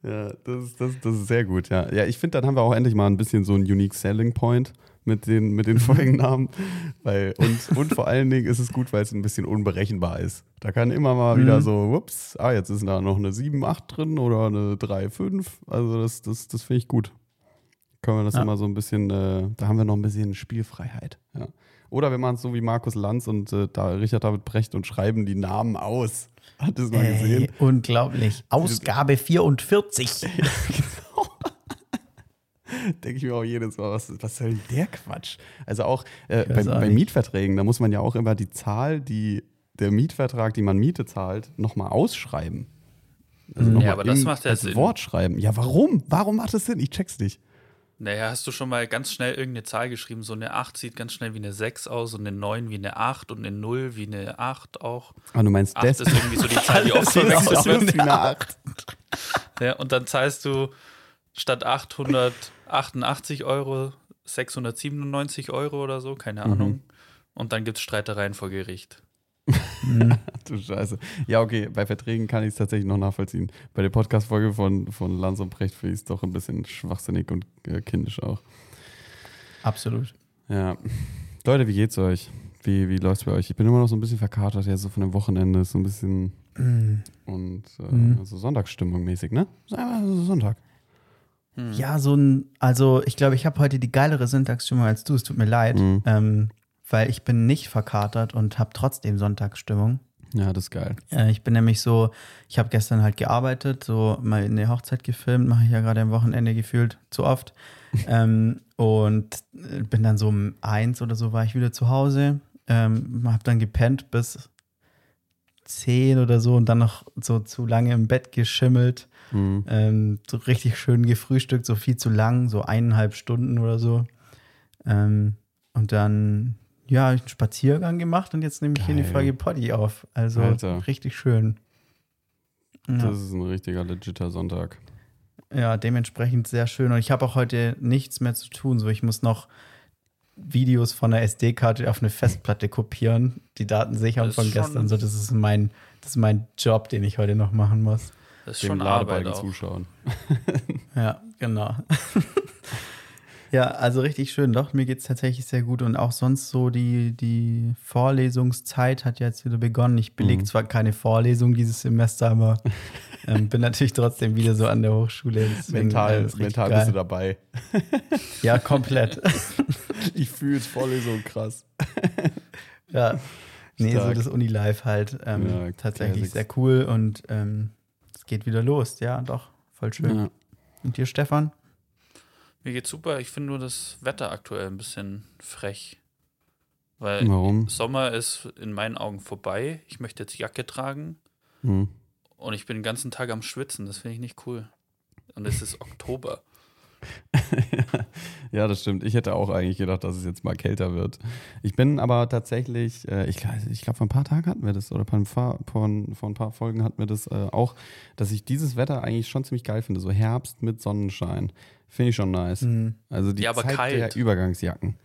Ja, das, ist- das, das ist sehr gut, ja. Ja, ich finde, dann haben wir auch endlich mal ein bisschen so einen Unique Selling Point mit den, mit den Folgennamen. Weil, und, und vor allen Dingen ist es gut, weil es ein bisschen unberechenbar ist. Da kann immer mal wieder so, ups, ah, jetzt ist da noch eine 7, 8 drin oder eine 3, 5. Also das, das, das finde ich gut. Können wir das Ja. immer so ein bisschen, äh, da haben wir noch ein bisschen Spielfreiheit. Ja. Oder wir machen es so wie Markus Lanz und äh, da Richard David Brecht und schreiben die Namen aus. Hat es mal ey, gesehen? unglaublich. Ausgabe 44. denke ich mir auch jedes Mal, was, was soll der Quatsch? Also auch äh, bei, auch bei. Mietverträgen, da muss man ja auch immer die Zahl, die der Mietvertrag, die man Miete zahlt, nochmal ausschreiben. Also noch Ja, mal aber das macht ja Sinn. Wort schreiben. Ja, warum? Warum macht das Sinn? Ich check's nicht. Naja, hast du schon mal ganz schnell irgendeine Zahl geschrieben? So eine 8 sieht ganz schnell wie eine 6 aus und eine 9 wie eine 8 und eine 0 wie eine 8 auch. Ah, du meinst 8 das? ist irgendwie so die Zahl, die oft verwechselt aus wird. wie eine Acht. Ja, und dann zahlst du statt 888 Euro 697 Euro oder so, keine Mhm. Ahnung. Und dann gibt es Streitereien vor Gericht. Du Scheiße. Ja, okay, bei Verträgen kann ich es tatsächlich noch nachvollziehen. Bei der Podcast-Folge von, von Lanz und Brecht finde ich es doch ein bisschen schwachsinnig und äh, kindisch auch. Absolut. Ja. Leute, wie geht's euch? Wie, wie läuft's bei euch? Ich bin immer noch so ein bisschen verkatert, ja, so von dem Wochenende, so ein bisschen und äh, Mhm. so Sonntagsstimmung mäßig, ne? Ist einfach so Sonntag. Hm. Ja, so ein, also ich glaube, ich habe heute die geilere Syntaxstimmung als du. Es tut mir leid, Mhm. ähm, weil ich bin nicht verkatert und habe trotzdem Sonntagsstimmung. Ja, das ist geil. Äh, ich bin nämlich so, ich habe gestern halt gearbeitet, so mal eine Hochzeit gefilmt, mache ich ja gerade am Wochenende gefühlt zu oft. ähm, und äh, bin dann so um eins oder so war ich wieder zu Hause. Ähm, habe dann gepennt bis zehn oder so und dann noch so zu lange im Bett geschimmelt. Mhm. Ähm, so richtig schön gefrühstückt, so viel zu lang, so eineinhalb Stunden oder so. Ähm, und dann, ja, einen Spaziergang gemacht und jetzt nehme ich hier eine Geil. Folge Poddy auf. Also Alter. richtig schön. Ja, Das ist ein richtiger legitter Sonntag. ja, dementsprechend sehr schön. Und ich habe auch heute nichts mehr zu tun. So, ich muss noch Videos von der SD-Karte auf eine Festplatte kopieren, die Daten sichern von gestern. So, das ist mein, das ist mein Job, den ich heute noch machen muss. Das ist Dem schon Arbeit Ladebalken auch. zuschauen. Ja, genau. ja, also richtig schön. Doch, mir geht es tatsächlich sehr gut. Und auch sonst so die, die Vorlesungszeit hat jetzt wieder begonnen. Ich belege Mhm. zwar keine Vorlesung dieses Semester, aber ähm, bin natürlich trotzdem wieder so an der Hochschule. Deswegen, äh, Mental, richtig mental geil. bist du dabei. Ja, komplett. Ich fühle es Vorlesung krass. ja. Nee, so Stark. das Uni-Life halt ähm, Ja, tatsächlich sehr cool und ähm, es geht wieder los. Ja, doch, voll schön. Ja. Und dir, Stefan? Mir geht's super. Ich finde nur das Wetter aktuell ein bisschen frech. Weil Warum? Sommer ist in meinen Augen vorbei. Ich möchte jetzt Jacke tragen Hm. und ich bin den ganzen Tag am Schwitzen. Das finde ich nicht cool. Und es ist Oktober. ja, das stimmt. Ich hätte auch eigentlich gedacht, dass es jetzt mal kälter wird. Ich bin aber tatsächlich, äh, ich, ich glaube, vor ein paar Tagen hatten wir das, oder vor ein paar, vor ein paar Folgen hatten wir das äh, auch, dass ich dieses Wetter eigentlich schon ziemlich geil finde. So Herbst mit Sonnenschein. Finde ich schon nice. Mhm. Also die Ja, aber Zeit kalt. der Übergangsjacken.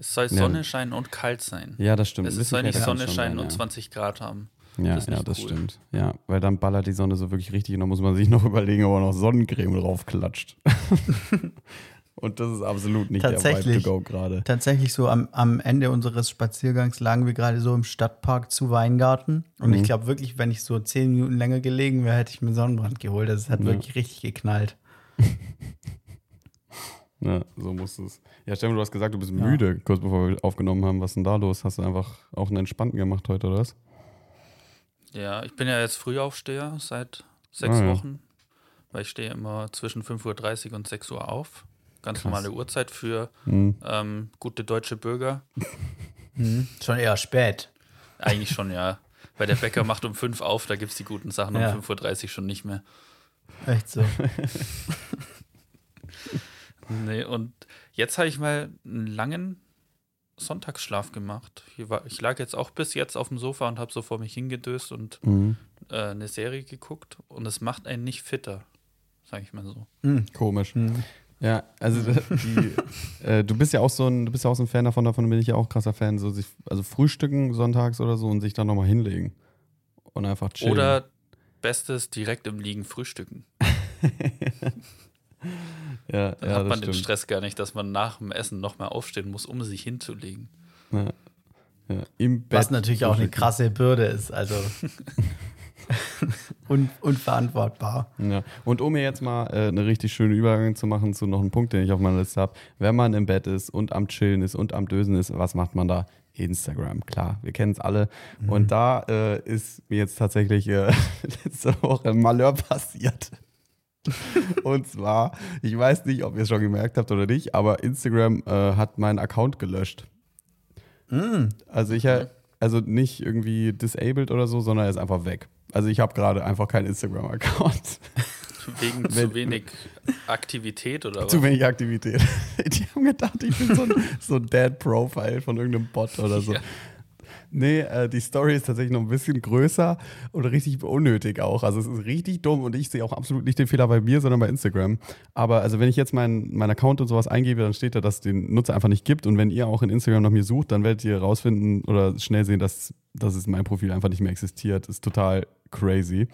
Es soll Ja. Sonne scheinen und kalt sein. Ja, das stimmt. es soll nicht Sonne scheinen sein, und ja. 20 Grad haben. Ja, Das ja, das cool. stimmt. Ja, weil dann ballert die Sonne so wirklich richtig und dann muss man sich noch überlegen, ob man noch Sonnencreme drauf klatscht. und das ist absolut nicht der Vibe Tatsächlich. to go gerade. Tatsächlich so am, am Ende unseres Spaziergangs lagen wir gerade so im Stadtpark zu Weingarten. Und Mhm. ich glaube wirklich, wenn ich so zehn Minuten länger gelegen wäre, hätte ich mir Sonnenbrand geholt. Das hat Ja. wirklich richtig geknallt. Ja, so muss es. Ja, Stefan, du hast gesagt, du bist müde, kurz bevor wir aufgenommen haben. Was ist denn da los? Hast du einfach auch einen Entspannten gemacht heute, oder was? Ja, ich bin ja jetzt Frühaufsteher seit sechs Ah, ja. Wochen, weil ich stehe immer zwischen 5.30 Uhr und 6 Uhr auf. Ganz Krass. normale Uhrzeit für Hm. ähm, gute deutsche Bürger. Mhm. Schon eher spät. Eigentlich schon, ja. Weil der Bäcker macht um 5 auf, da gibt es die guten Sachen um Ja. 5.30 Uhr schon nicht mehr. Echt so. Nee, und jetzt habe ich mal einen langen Sonntagsschlaf gemacht. War, ich lag jetzt auch bis jetzt auf dem Sofa und habe so vor mich hingedöst und Mhm. äh, eine Serie geguckt. Und es macht einen nicht fitter, sage ich mal so. Mhm. Komisch. Mhm. Ja, also die, äh, du bist ja auch so ein, du bist ja auch so ein Fan davon, davon bin ich ja auch krasser Fan, so sich, also frühstücken sonntags oder so und sich dann nochmal hinlegen. Und einfach chillen. Oder bestes direkt im Liegen frühstücken. ja, Dann ja, hat das man den stimmt. Stress gar nicht, dass man nach dem Essen nochmal aufstehen muss, um sich hinzulegen. Ja. Ja, Im Bett. Was natürlich auch eine krasse Bürde ist. Also un unverantwortbar. Ja. Und um mir jetzt mal äh, eine richtig schöne Übergang zu machen zu noch einem Punkt, den ich auf meiner Liste habe. Wenn man im Bett ist und am Chillen ist und am Dösen ist, was macht man da? Instagram, klar, wir kennen es alle. Und da äh, ist mir jetzt tatsächlich äh, letzte Woche ein Malheur passiert. Und zwar, ich weiß nicht, ob ihr es schon gemerkt habt oder nicht, aber Instagram äh, hat meinen Account gelöscht. Also ich, äh, also nicht irgendwie disabled oder so, sondern er ist einfach weg. Also ich habe gerade einfach keinen Instagram-Account. Wegen Wenn- zu wenig Aktivität oder was? Zu wenig Aktivität. Die haben gedacht, ich bin so ein, so ein Dad-Profile von irgendeinem Bot oder so. Ja. Nee, äh, die Story ist tatsächlich noch ein bisschen größer und richtig unnötig auch. Also es ist richtig dumm und ich sehe auch absolut nicht den Fehler bei mir, sondern bei Instagram. Aber also wenn ich jetzt meinen mein Account und sowas eingebe, dann steht da, dass es den Nutzer einfach nicht gibt. Und wenn ihr auch in Instagram nach mir sucht, dann werdet ihr rausfinden oder schnell sehen, dass, dass es mein Profil einfach nicht mehr existiert. ist total crazy.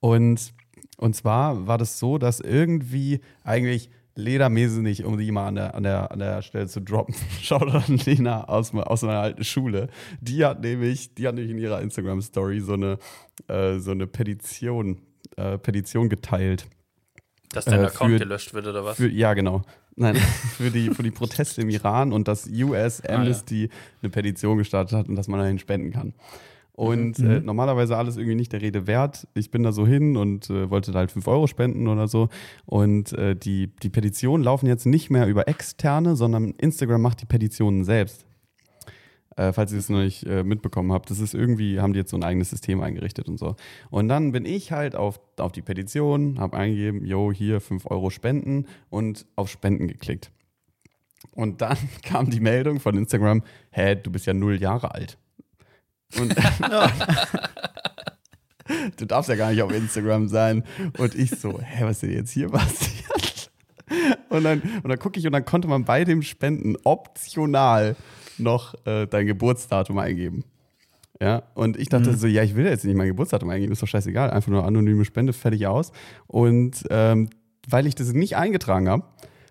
Und, und zwar war das so, dass irgendwie eigentlich Lena Mesenich, um die mal an der, an der, an der Stelle zu droppen, schaut an Lena aus, aus meiner alten Schule. Die hat nämlich, die hat nämlich in ihrer Instagram-Story so eine, äh, so eine Petition, äh, Petition geteilt. Dass dein äh, Account für- gelöscht wird oder was? Für, ja, genau. Nein, für die, für die Proteste im Iran und dass US Ah, ja. Amnesty eine Petition gestartet hat und dass man dahin spenden kann. Und äh, normalerweise alles irgendwie nicht der Rede wert. Ich bin da so hin und äh, wollte da halt 5 Euro spenden oder so. Und äh, die, die Petitionen laufen jetzt nicht mehr über externe, sondern Instagram macht die Petitionen selbst. Äh, falls ihr es noch nicht äh, mitbekommen habt, das ist irgendwie, haben die jetzt so ein eigenes System eingerichtet und so. Und dann bin ich halt auf, auf die Petition, habe eingegeben, yo, hier 5 Euro spenden und auf Spenden geklickt. Und dann kam die Meldung von Instagram, hä, du bist ja null Jahre alt. Und du darfst ja gar nicht auf Instagram sein. Und ich so, hä, was ist denn jetzt hier passiert? Und dann, und dann gucke ich und dann konnte man bei dem Spenden optional noch äh, dein Geburtsdatum eingeben. Ja, und ich dachte so, ja, ich will jetzt nicht mein Geburtsdatum eingeben, ist doch scheißegal, einfach nur anonyme Spende, fertig aus. Und ähm, weil ich das nicht eingetragen habe,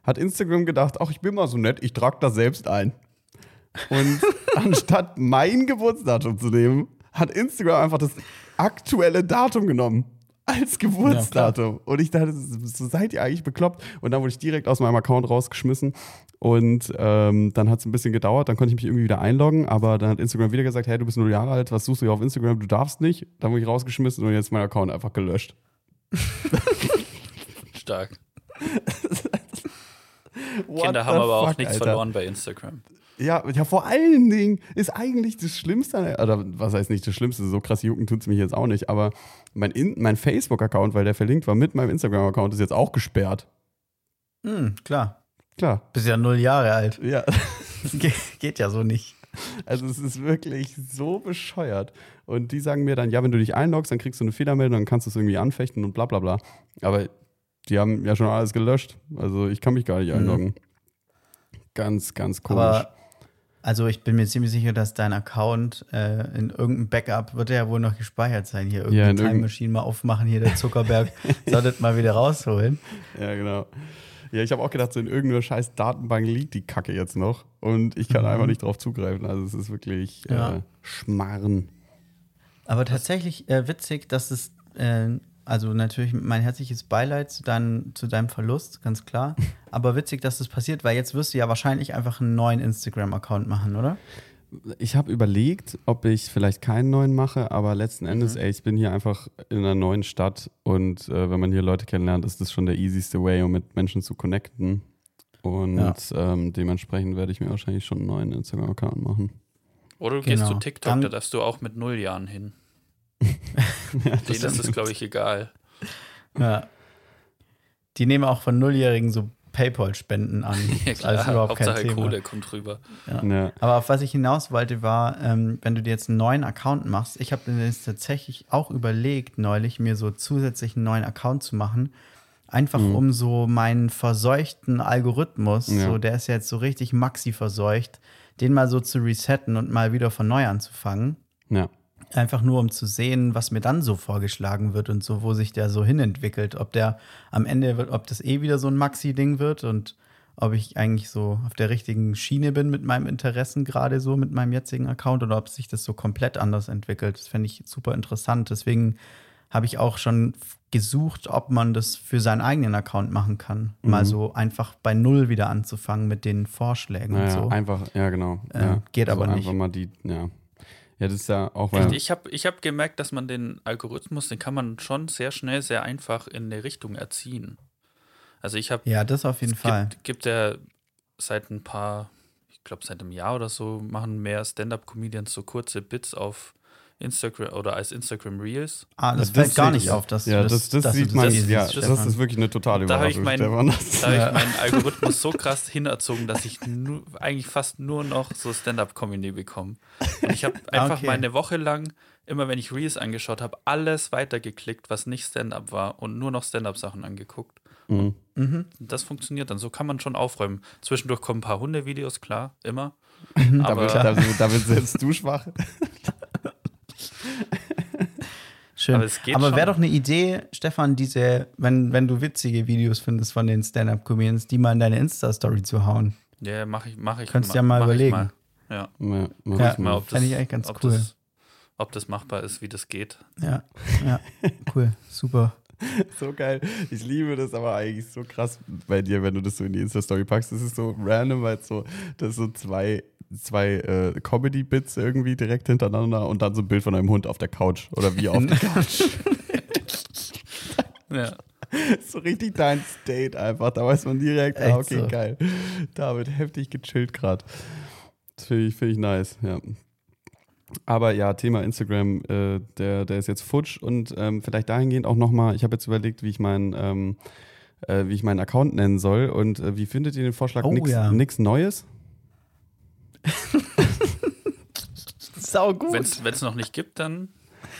hat Instagram gedacht, ach, ich bin mal so nett, ich trage das selbst ein. Und anstatt mein Geburtsdatum zu nehmen, hat Instagram einfach das aktuelle Datum genommen. Als Geburtsdatum. und ich dachte, so seid ihr eigentlich bekloppt. Und dann wurde ich direkt aus meinem Account rausgeschmissen. Und ähm, dann hat es ein bisschen gedauert. Dann konnte ich mich irgendwie wieder einloggen. Aber dann hat Instagram wieder gesagt: Hey, du bist null Jahre alt, was suchst du hier auf Instagram? Du darfst nicht. Dann wurde ich rausgeschmissen und jetzt ist mein Account einfach gelöscht. Stark. Kinder haben aber auch nichts Alter. verloren bei Instagram. Ja, ja, vor allen Dingen ist eigentlich das Schlimmste, oder was heißt nicht das Schlimmste, so krass jucken tut es mich jetzt auch nicht, aber mein, In- mein Facebook-Account, weil der verlinkt war mit meinem Instagram-Account, ist jetzt auch gesperrt. Hm, klar. Klar. Bist ja null Jahre alt. Ja, Ge geht ja so nicht. also es ist wirklich so bescheuert. Und die sagen mir dann, ja, wenn du dich einloggst, dann kriegst du eine Fehlermeldung, dann kannst du es irgendwie anfechten und bla bla bla. Aber die haben ja schon alles gelöscht. Also ich kann mich gar nicht Mhm. einloggen. Ganz, ganz komisch. Aber also ich bin mir ziemlich sicher, dass dein Account äh, in irgendeinem Backup wird er ja wohl noch gespeichert sein. Hier Ja, irgendeine in Time irgendein- Machine mal aufmachen, hier der Zuckerberg solltet mal wieder rausholen. Ja, genau. Ja, ich habe auch gedacht, so in irgendeiner scheiß Datenbank liegt die Kacke jetzt noch und ich kann einfach nicht drauf zugreifen. Also es ist wirklich Ja. äh, Schmarren. Aber tatsächlich äh, witzig, dass es, äh, also natürlich mein herzliches Beileid zu, dein, zu deinem Verlust, ganz klar. Aber witzig, dass das passiert, weil jetzt wirst du ja wahrscheinlich einfach einen neuen Instagram-Account machen, oder? Ich habe überlegt, ob ich vielleicht keinen neuen mache, aber letzten Endes, ey, ich bin hier einfach in einer neuen Stadt und äh, wenn man hier Leute kennenlernt, ist das schon der easyste way, um mit Menschen zu connecten. Und Ja. ähm, dementsprechend werde ich mir wahrscheinlich schon einen neuen Instagram-Account machen. Oder du gehst Genau. zu TikTok, Dann- da darfst du auch mit null Jahren hin. Ja, Denen ist es, glaube ich, egal. Ja. Die nehmen auch von Nulljährigen so PayPal-Spenden an. Ja, Ist alles klar, überhaupt kein Hauptsache Thema. Kohle kommt rüber. Ja. Aber auf was ich hinaus wollte, war, ähm, wenn du dir jetzt einen neuen Account machst, ich habe mir jetzt tatsächlich auch überlegt, neulich mir so zusätzlich einen neuen Account zu machen. Einfach um so meinen verseuchten Algorithmus, Ja. so der ist ja jetzt so richtig maxi verseucht, den mal so zu resetten und mal wieder von neu anzufangen. ja. Einfach nur, um zu sehen, was mir dann so vorgeschlagen wird und so, wo sich der so hinentwickelt. Ob der am Ende wird, ob das eh wieder so ein Maxi-Ding wird und ob ich eigentlich so auf der richtigen Schiene bin mit meinem Interessen, gerade so mit meinem jetzigen Account, oder ob sich das so komplett anders entwickelt. Das fände ich super interessant. Deswegen habe ich auch schon gesucht, ob man das für seinen eigenen Account machen kann. Mal so einfach bei Null wieder anzufangen mit den Vorschlägen und Naja, so. einfach, ja, genau. Äh, ja. geht aber Einfach nicht. mal die, ja. Ja, das ist ja auch, weil. ich habe ich hab gemerkt, dass man den Algorithmus, den kann man schon sehr schnell, sehr einfach in eine Richtung erziehen. Also ich habe Ja, das auf jeden es Fall. Gibt, gibt ja seit ein paar, ich glaube seit einem Jahr oder so, machen mehr Stand-up-Comedians so kurze Bits auf Instagram oder als Instagram Reels. Ah, das, Das fällt gar nicht auf, dass du ja, das, das, dass du sieht man, siehst, ja, das ist wirklich eine totale Da habe ich Überraschung, da hab Ja. ich meinen Algorithmus so krass hinerzogen, dass ich nu, eigentlich fast nur noch so Stand-up-Comedy bekomme. Und ich habe einfach Okay. mal eine Woche lang, immer wenn ich Reels angeschaut habe, alles weitergeklickt, was nicht Stand-up war und nur noch Stand-up-Sachen angeguckt. Mhm. Mhm. Das funktioniert dann. So kann man schon aufräumen. Zwischendurch kommen ein paar Hundevideos, klar, immer. Da, Aber wird, da, da wird selbst du schwach. Schön. Aber Aber, es geht wäre doch eine Idee, Stefan, diese, wenn, wenn du witzige Videos findest von den Stand-Up-Comedians, die mal in deine Insta-Story zu hauen. ja, mache ich, mache ich. Könntest ja mal mach ich überlegen. Mal. Ja, Ja, mach Ja. ich mal, ob das, ich eigentlich ganz ob cool. Das, ob das machbar ist, wie das geht. Ja, ja, cool, super. So geil. Ich liebe das aber eigentlich so krass bei dir, wenn du das so in die Insta-Story packst. Das ist so random, weil es so, das ist so zwei, zwei äh, Comedy-Bits irgendwie direkt hintereinander und dann so ein Bild von einem Hund auf der Couch oder wie auf der Couch. Ja. so richtig dein State einfach. Da weiß man direkt, ah, okay, so. geil. David, heftig gechillt gerade. Das finde ich, find ich nice, ja. Aber ja, Thema Instagram, äh, der, der ist jetzt futsch und ähm, vielleicht dahingehend auch nochmal, ich habe jetzt überlegt, wie ich meinen ähm, äh, wie ich meinen Account nennen soll und äh, wie findet ihr den Vorschlag? Oh, nix, ja. nix Neues? Sau gut. Wenn es noch nicht gibt, dann.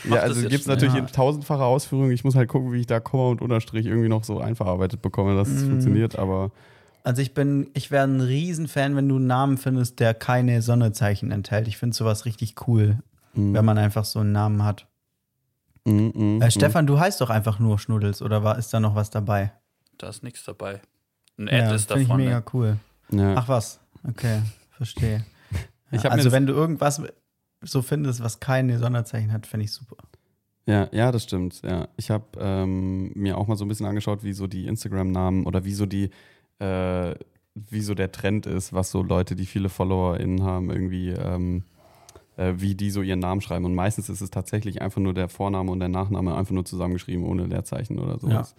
Mach Ja, also gibt es natürlich Ja. in tausendfacher Ausführung. Ich muss halt gucken, wie ich da Komma und Unterstrich irgendwie noch so einverarbeitet bekomme, dass es Mhm. funktioniert, aber Also ich bin, ich wäre ein Riesenfan, wenn du einen Namen findest, der keine Sonnezeichen enthält. Ich finde sowas richtig cool, mm, wenn man einfach so einen Namen hat. mm, mm, Äh, mm. Stefan, du heißt doch einfach nur Schnuddels oder war, ist da noch was dabei? Da ist nichts dabei. Ein Ad ist da finde ich mega cool. Ja. Ach was, okay, verstehe. Ich Ja, also wenn du irgendwas so findest, was keine Sonderzeichen hat, finde ich super. Ja, ja, das stimmt. Ja, ich habe ähm, mir auch mal so ein bisschen angeschaut, wie so die Instagram-Namen oder wie so die, äh, wie so der Trend ist, was so Leute, die viele FollowerInnen haben, irgendwie, ähm, äh, wie die so ihren Namen schreiben. Und meistens ist es tatsächlich einfach nur der Vorname und der Nachname einfach nur zusammengeschrieben, ohne Leerzeichen oder sowas.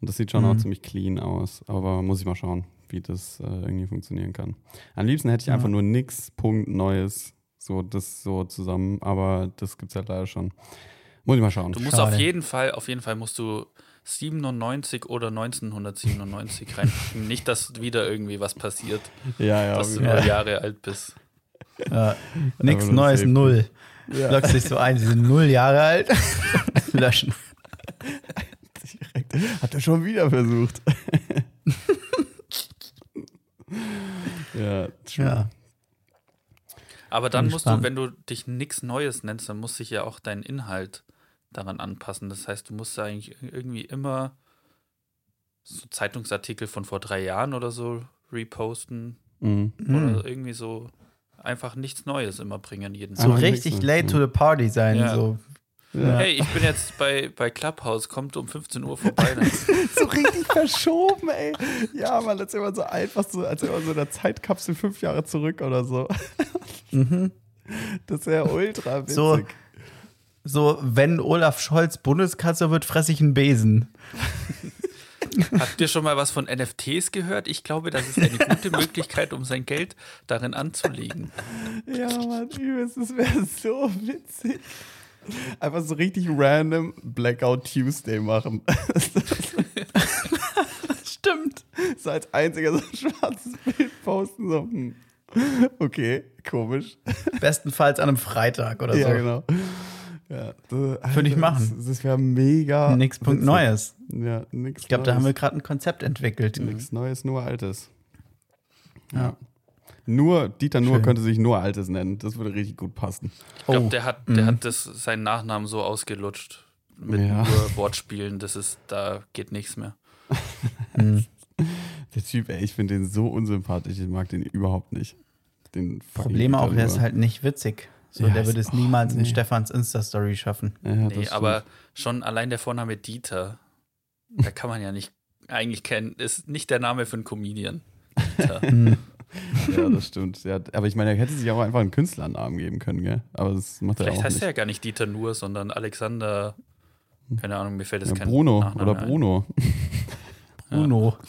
Und das sieht schon Mhm. auch ziemlich clean aus. Aber muss ich mal schauen, wie das äh, irgendwie funktionieren kann. Am liebsten hätte ich Ja. einfach nur nix, Punkt, Neues, so das so zusammen, aber das gibt's halt leider schon. Muss ich mal schauen. Du musst Schade. auf jeden Fall, auf jeden Fall musst du 97 oder 1997 reinpacken. Nicht, dass wieder irgendwie was passiert, Ja, ja, dass du nur. Jahre alt bist. Ja. Nichts Neues, null. Ja. Lockst dich so ein, sie sind null Jahre alt. Löschen. Direkt. Hat er schon wieder versucht. ja, true. Ja. Aber dann musst gespannt. du, wenn du dich nichts Neues nennst, dann muss sich ja auch dein Inhalt daran anpassen. Das heißt, du musst eigentlich irgendwie immer so Zeitungsartikel von vor drei Jahren oder so reposten Mhm. Mhm. oder irgendwie so einfach nichts Neues immer bringen jeden So Tag. richtig nichts, late ja. to the party sein. Ja. So. Ja. Hey, ich bin jetzt bei, bei Clubhouse, kommt um 15 Uhr vorbei. So richtig verschoben, ey. Ja, man, das ist immer so einfach so, als wäre man so in der Zeitkapsel fünf Jahre zurück oder so. Mhm. Das ist ja ultra witzig. So, so, wenn Olaf Scholz Bundeskanzler wird, fresse ich einen Besen. Habt ihr schon mal was von NFTs gehört? Ich glaube, das ist eine gute Möglichkeit, um sein Geld darin anzulegen. Ja, Mann, übelst, das wäre so witzig. Einfach so richtig random Blackout Tuesday machen. Stimmt. so als einziger so ein schwarzes Bild posten. So, hm. Okay, komisch. Bestenfalls an einem Freitag oder so. Ja, genau. Ja, das- Würde ich machen. Das, das wäre mega. Nix Punkt witzig. Neues. Ja, nix Ich glaube, da haben wir gerade ein Konzept entwickelt. Nichts Neues, nur Altes. Ja. Nur, Dieter Nur Schön. könnte sich nur Altes nennen. Das würde richtig gut passen. Ich glaube, Oh, der hat, der mhm. hat das, seinen Nachnamen so ausgelutscht. Mit Ja. nur Wortspielen, das ist, da geht nichts mehr. Mhm. Der Typ, ey, ich finde den so unsympathisch. Ich mag den überhaupt nicht. Den Problem auch, er ist halt nicht witzig. So, Ja, der würde es oh, niemals in nee. Stefans Insta-Story schaffen. Ja, Nee, stimmt. aber schon allein der Vorname Dieter, da kann man ja nicht eigentlich kennen, ist nicht der Name für einen Comedian. Dieter. Ja, das stimmt. Ja, aber ich meine, er hätte sich auch einfach einen Künstlernamen geben können, gell? Aber das macht er Vielleicht auch heißt nicht. er ja gar nicht Dieter Nur, sondern Alexander, keine Ahnung, mir fällt das ja, kein Bruno Nachname oder. Bruno. Bruno.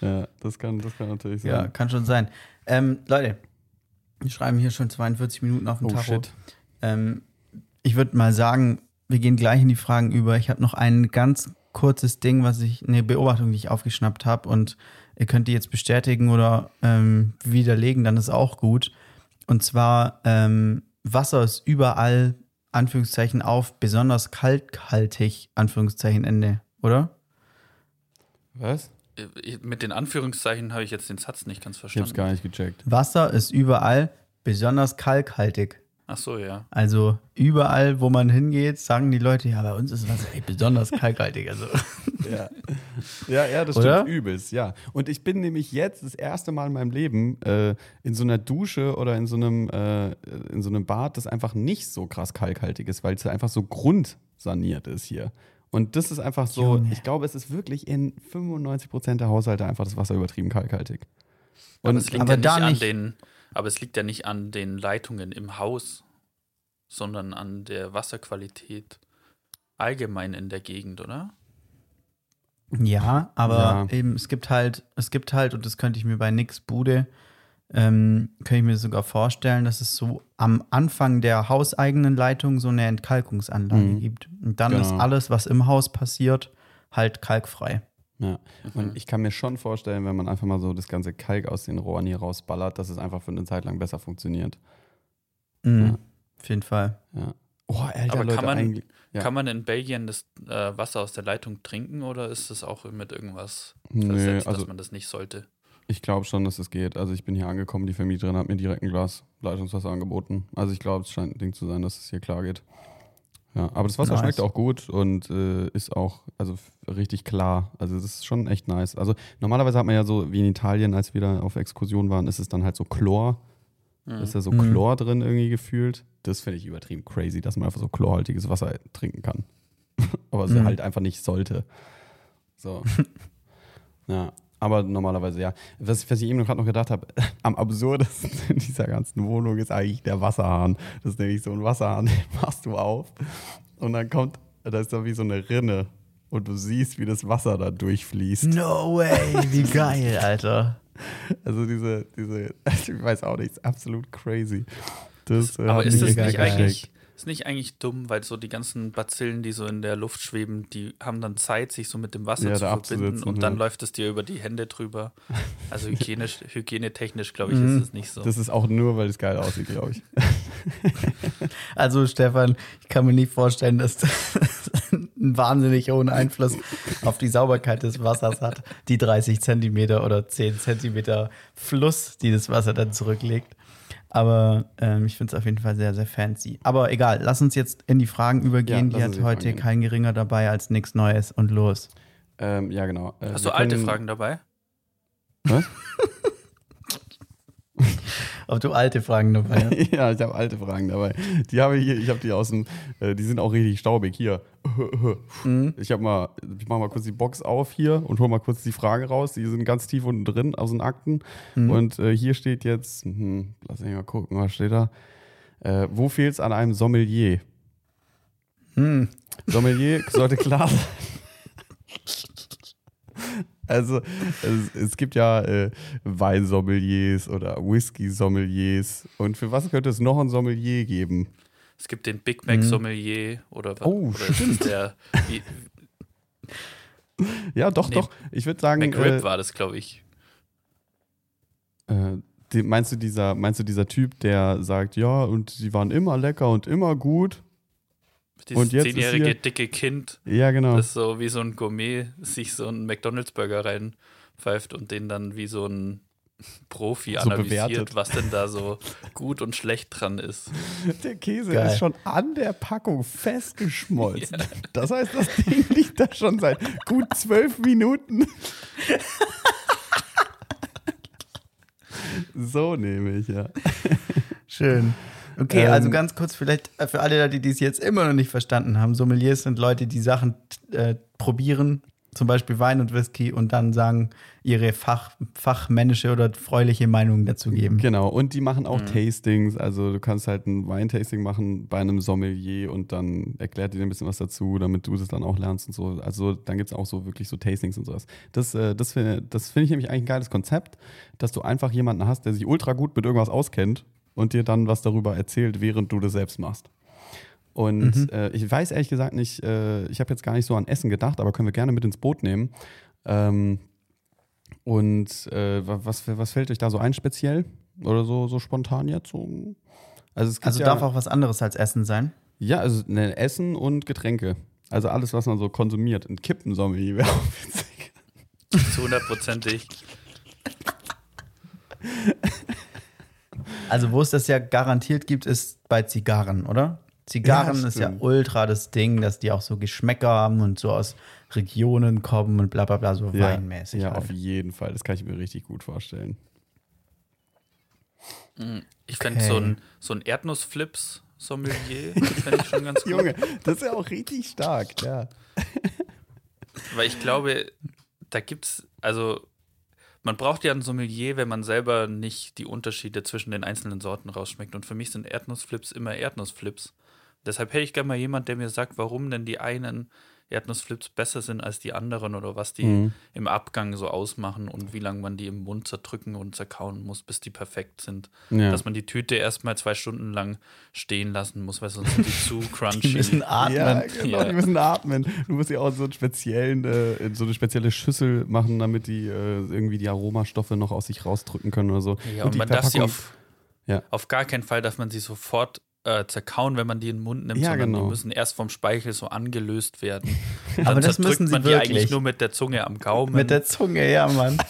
Ja, das kann, das kann natürlich sein. Ja, kann schon sein. Ähm, Leute, wir schreiben hier schon 42 Minuten auf dem oh Tacho. shit. Ähm, ich würde mal sagen, wir gehen gleich in die Fragen über. Ich habe noch ein ganz kurzes Ding, was ich, eine Beobachtung, die ich aufgeschnappt habe und ihr könnt die jetzt bestätigen oder ähm, widerlegen, dann ist auch gut. Und zwar, ähm, Wasser ist überall, Anführungszeichen auf, besonders kalkhaltig, Anführungszeichen Ende, oder? Was? Äh, Mit den Anführungszeichen habe ich jetzt den Satz nicht ganz Ich hab's verstanden. gar nicht gecheckt. Wasser ist überall besonders kalkhaltig. Ach so, ja. Also überall, wo man hingeht, sagen die Leute, ja, bei uns ist Wasser ey, besonders kalkhaltig. Also Ja, ja, ja das Oder? stimmt übelst, ja. Und ich bin nämlich jetzt das erste Mal in meinem Leben äh, in so einer Dusche oder in so einem, äh, in so einem Bad, das einfach nicht so krass kalkhaltig ist, weil es einfach so grundsaniert ist hier. Und das ist einfach so, Junge. ich glaube, es ist wirklich in 95% der Haushalte einfach das Wasser übertrieben kalkhaltig. Aber Und es liegt aber ja nicht da an nicht- den, aber es liegt ja nicht an den Leitungen im Haus, sondern an der Wasserqualität allgemein in der Gegend, oder? ja, aber Ja. eben es gibt halt, es gibt halt, und das könnte ich mir bei Nix Bude, ähm, könnte ich mir sogar vorstellen, dass es so am Anfang der hauseigenen Leitung so eine Entkalkungsanlage Mhm. gibt. Und dann Genau. ist alles, was im Haus passiert, halt kalkfrei. Ja, und ich kann mir schon vorstellen, wenn man einfach mal so das ganze Kalk aus den Rohren hier rausballert, dass es einfach für eine Zeit lang besser funktioniert. Mhm. Ja. Auf jeden Fall. Ja. Oh, Alter, Aber kann Leute, man- eigentlich. Ja. Kann man in Belgien das äh, Wasser aus der Leitung trinken oder ist das auch mit irgendwas versetzt, also dass man das nicht sollte? ich glaube schon, dass es geht. Also ich bin hier angekommen, die Vermieterin hat mir direkt ein Glas Leitungswasser angeboten. Also ich glaube, es scheint ein Ding zu sein, dass es hier klar geht. Ja, aber das Wasser Nice. schmeckt auch gut und äh, ist auch also richtig klar. Also es ist schon echt nice. Also normalerweise hat man ja so, wie in Italien, als wir da auf Exkursion waren, ist es dann halt so Chlor. Mhm. Ist da so Mhm. Chlor drin irgendwie gefühlt. Das finde ich übertrieben crazy, dass man einfach so chlorhaltiges Wasser trinken kann. aber es Mhm. halt einfach nicht sollte. So. ja, aber normalerweise ja. Was, was ich eben gerade noch gedacht habe, am absurdesten in dieser ganzen Wohnung ist eigentlich der Wasserhahn. Das ist nämlich so ein Wasserhahn, den machst du auf und dann kommt, da ist da wie so eine Rinne und du siehst, wie das Wasser da durchfließt. No way, wie geil, Alter. Also diese, diese, ich weiß auch nicht, ist absolut crazy. Das, äh, Aber ist das nicht eigentlich. Ist nicht eigentlich dumm, weil so die ganzen Bazillen, die so in der Luft schweben, die haben dann Zeit, sich so mit dem Wasser Ja, zu verbinden und dann ja. läuft es dir über die Hände drüber. Also hygienisch, hygienetechnisch, glaube ich, Mhm. ist es nicht so. Das ist auch nur, weil es geil aussieht, glaube ich. Also, Stefan, ich kann mir nicht vorstellen, dass das einen wahnsinnig hohen Einfluss auf die Sauberkeit des Wassers hat. Die 30 Zentimeter oder 10 Zentimeter Fluss, die das Wasser dann zurücklegt. Aber ähm, ich finde es auf jeden Fall sehr, sehr fancy. Aber egal, lass uns jetzt in die Fragen übergehen. Ja, die hat heute Fragen gehen. kein geringer dabei als nichts Neues und los. Ähm, ja, genau. Äh, Hast du alte können- Fragen dabei? Was? Ob du alte Fragen dabei hast? ja, ich habe alte Fragen dabei. Die habe ich hier, ich habe die aus dem, äh, die sind auch richtig staubig. Hier. Mhm. Ich habe mal, ich mache mal kurz die Box auf hier und hole mal kurz die Frage raus. Die sind ganz tief unten drin aus den Akten. Mhm. Und äh, hier steht jetzt, hm, lass mich mal gucken, was steht da? Äh, wo fehlt es an einem Sommelier? Hm. Sommelier sollte klar sein. Also es, es gibt ja äh, Weinsommeliers oder Whisky-Sommeliers. Und für was könnte es noch ein Sommelier geben? Es gibt den Big Mac Sommelier oder was? Oh, oder ist es der wie, Ja, doch, Nee, doch. Ich würde sagen, McRib äh, war das, glaube ich. äh, die, meinst, du dieser, meinst du dieser Typ, der sagt, ja, und sie waren immer lecker und immer gut? Dieses und jetzt ist zehnjährige hier- dicke Kind, Ja, genau. das so wie so ein Gourmet sich so einen McDonalds-Burger reinpfeift und den dann wie so ein Profi So analysiert, bewertet. was denn da so gut und schlecht dran ist. Der Käse Geil. ist schon an der Packung festgeschmolzen. Das heißt, das Ding liegt da schon seit gut zwölf Minuten. so nehme ich, ja. Schön. Okay, Ähm, also ganz kurz vielleicht äh, für alle, die es jetzt immer noch nicht verstanden haben. Sommeliers sind Leute, die Sachen äh, probieren, zum Beispiel Wein und Whisky und dann sagen, ihre Fach, fachmännische oder freuliche Meinung dazu geben. Genau, und die machen auch Tastings. Also du kannst halt ein Weintasting machen bei einem Sommelier und dann erklärt dir ein bisschen was dazu, damit du das dann auch lernst und so. Also dann gibt es auch so wirklich so Tastings und sowas. Das, äh, das finde das find ich nämlich eigentlich ein geiles Konzept, dass du einfach jemanden hast, der sich ultra gut mit irgendwas auskennt und dir dann was darüber erzählt, während du das selbst machst. Und äh, ich weiß ehrlich gesagt nicht, äh, ich habe jetzt gar nicht so an Essen gedacht, aber können wir gerne mit ins Boot nehmen. Ähm, und äh, wa- was, was fällt euch da so ein speziell? Oder so, so spontan jetzt? So? Also, es gibt Also ja, darf auch was anderes als Essen sein. Ja, also ne, Essen und Getränke. Also alles, was man so konsumiert. Ein Kippensommelier wäre auch witzig. Zu hundertprozentig. Also wo es das ja garantiert gibt, ist bei Zigarren, oder? Zigarren Ja, ist ja ultra das Ding, dass die auch so Geschmäcker haben und so aus Regionen kommen und bla bla bla, so weinmäßig. Ja, halt. auf jeden Fall. Das kann ich mir richtig gut vorstellen. Ich fände Okay. so ein, so ein Erdnussflips-Sommelier, fände ich schon ganz gut. Junge, das ist ja auch richtig stark, ja. Weil ich glaube, da gibt's, also man braucht ja ein Sommelier, wenn man selber nicht die Unterschiede zwischen den einzelnen Sorten rausschmeckt. Und für mich sind Erdnussflips immer Erdnussflips. Deshalb hätte ich gerne mal jemand, der mir sagt, warum denn die einen Erdnussflips besser sind als die anderen oder was die Mhm. im Abgang so ausmachen und wie lange man die im Mund zerdrücken und zerkauen muss, bis die perfekt sind. Ja. Dass man die Tüte erstmal zwei Stunden lang stehen lassen muss, weil sonst sind die zu crunchy. Die müssen atmen. Ja, genau, Ja. die müssen atmen. Du musst ja auch so, einen speziellen, äh, so eine spezielle Schüssel machen, damit die äh, irgendwie die Aromastoffe noch aus sich rausdrücken können oder so. Ja, und, die man darf sie Verpackung- auf, Ja. auf gar keinen Fall darf man sie sofort äh, zerkauen, wenn man die in den Mund nimmt, Ja, sondern genau. die müssen erst vom Speichel so angelöst werden. Dann Aber das müssen sie man die eigentlich wirklich. nur mit der Zunge am Gaumen. Mit der Zunge, ja, Mann.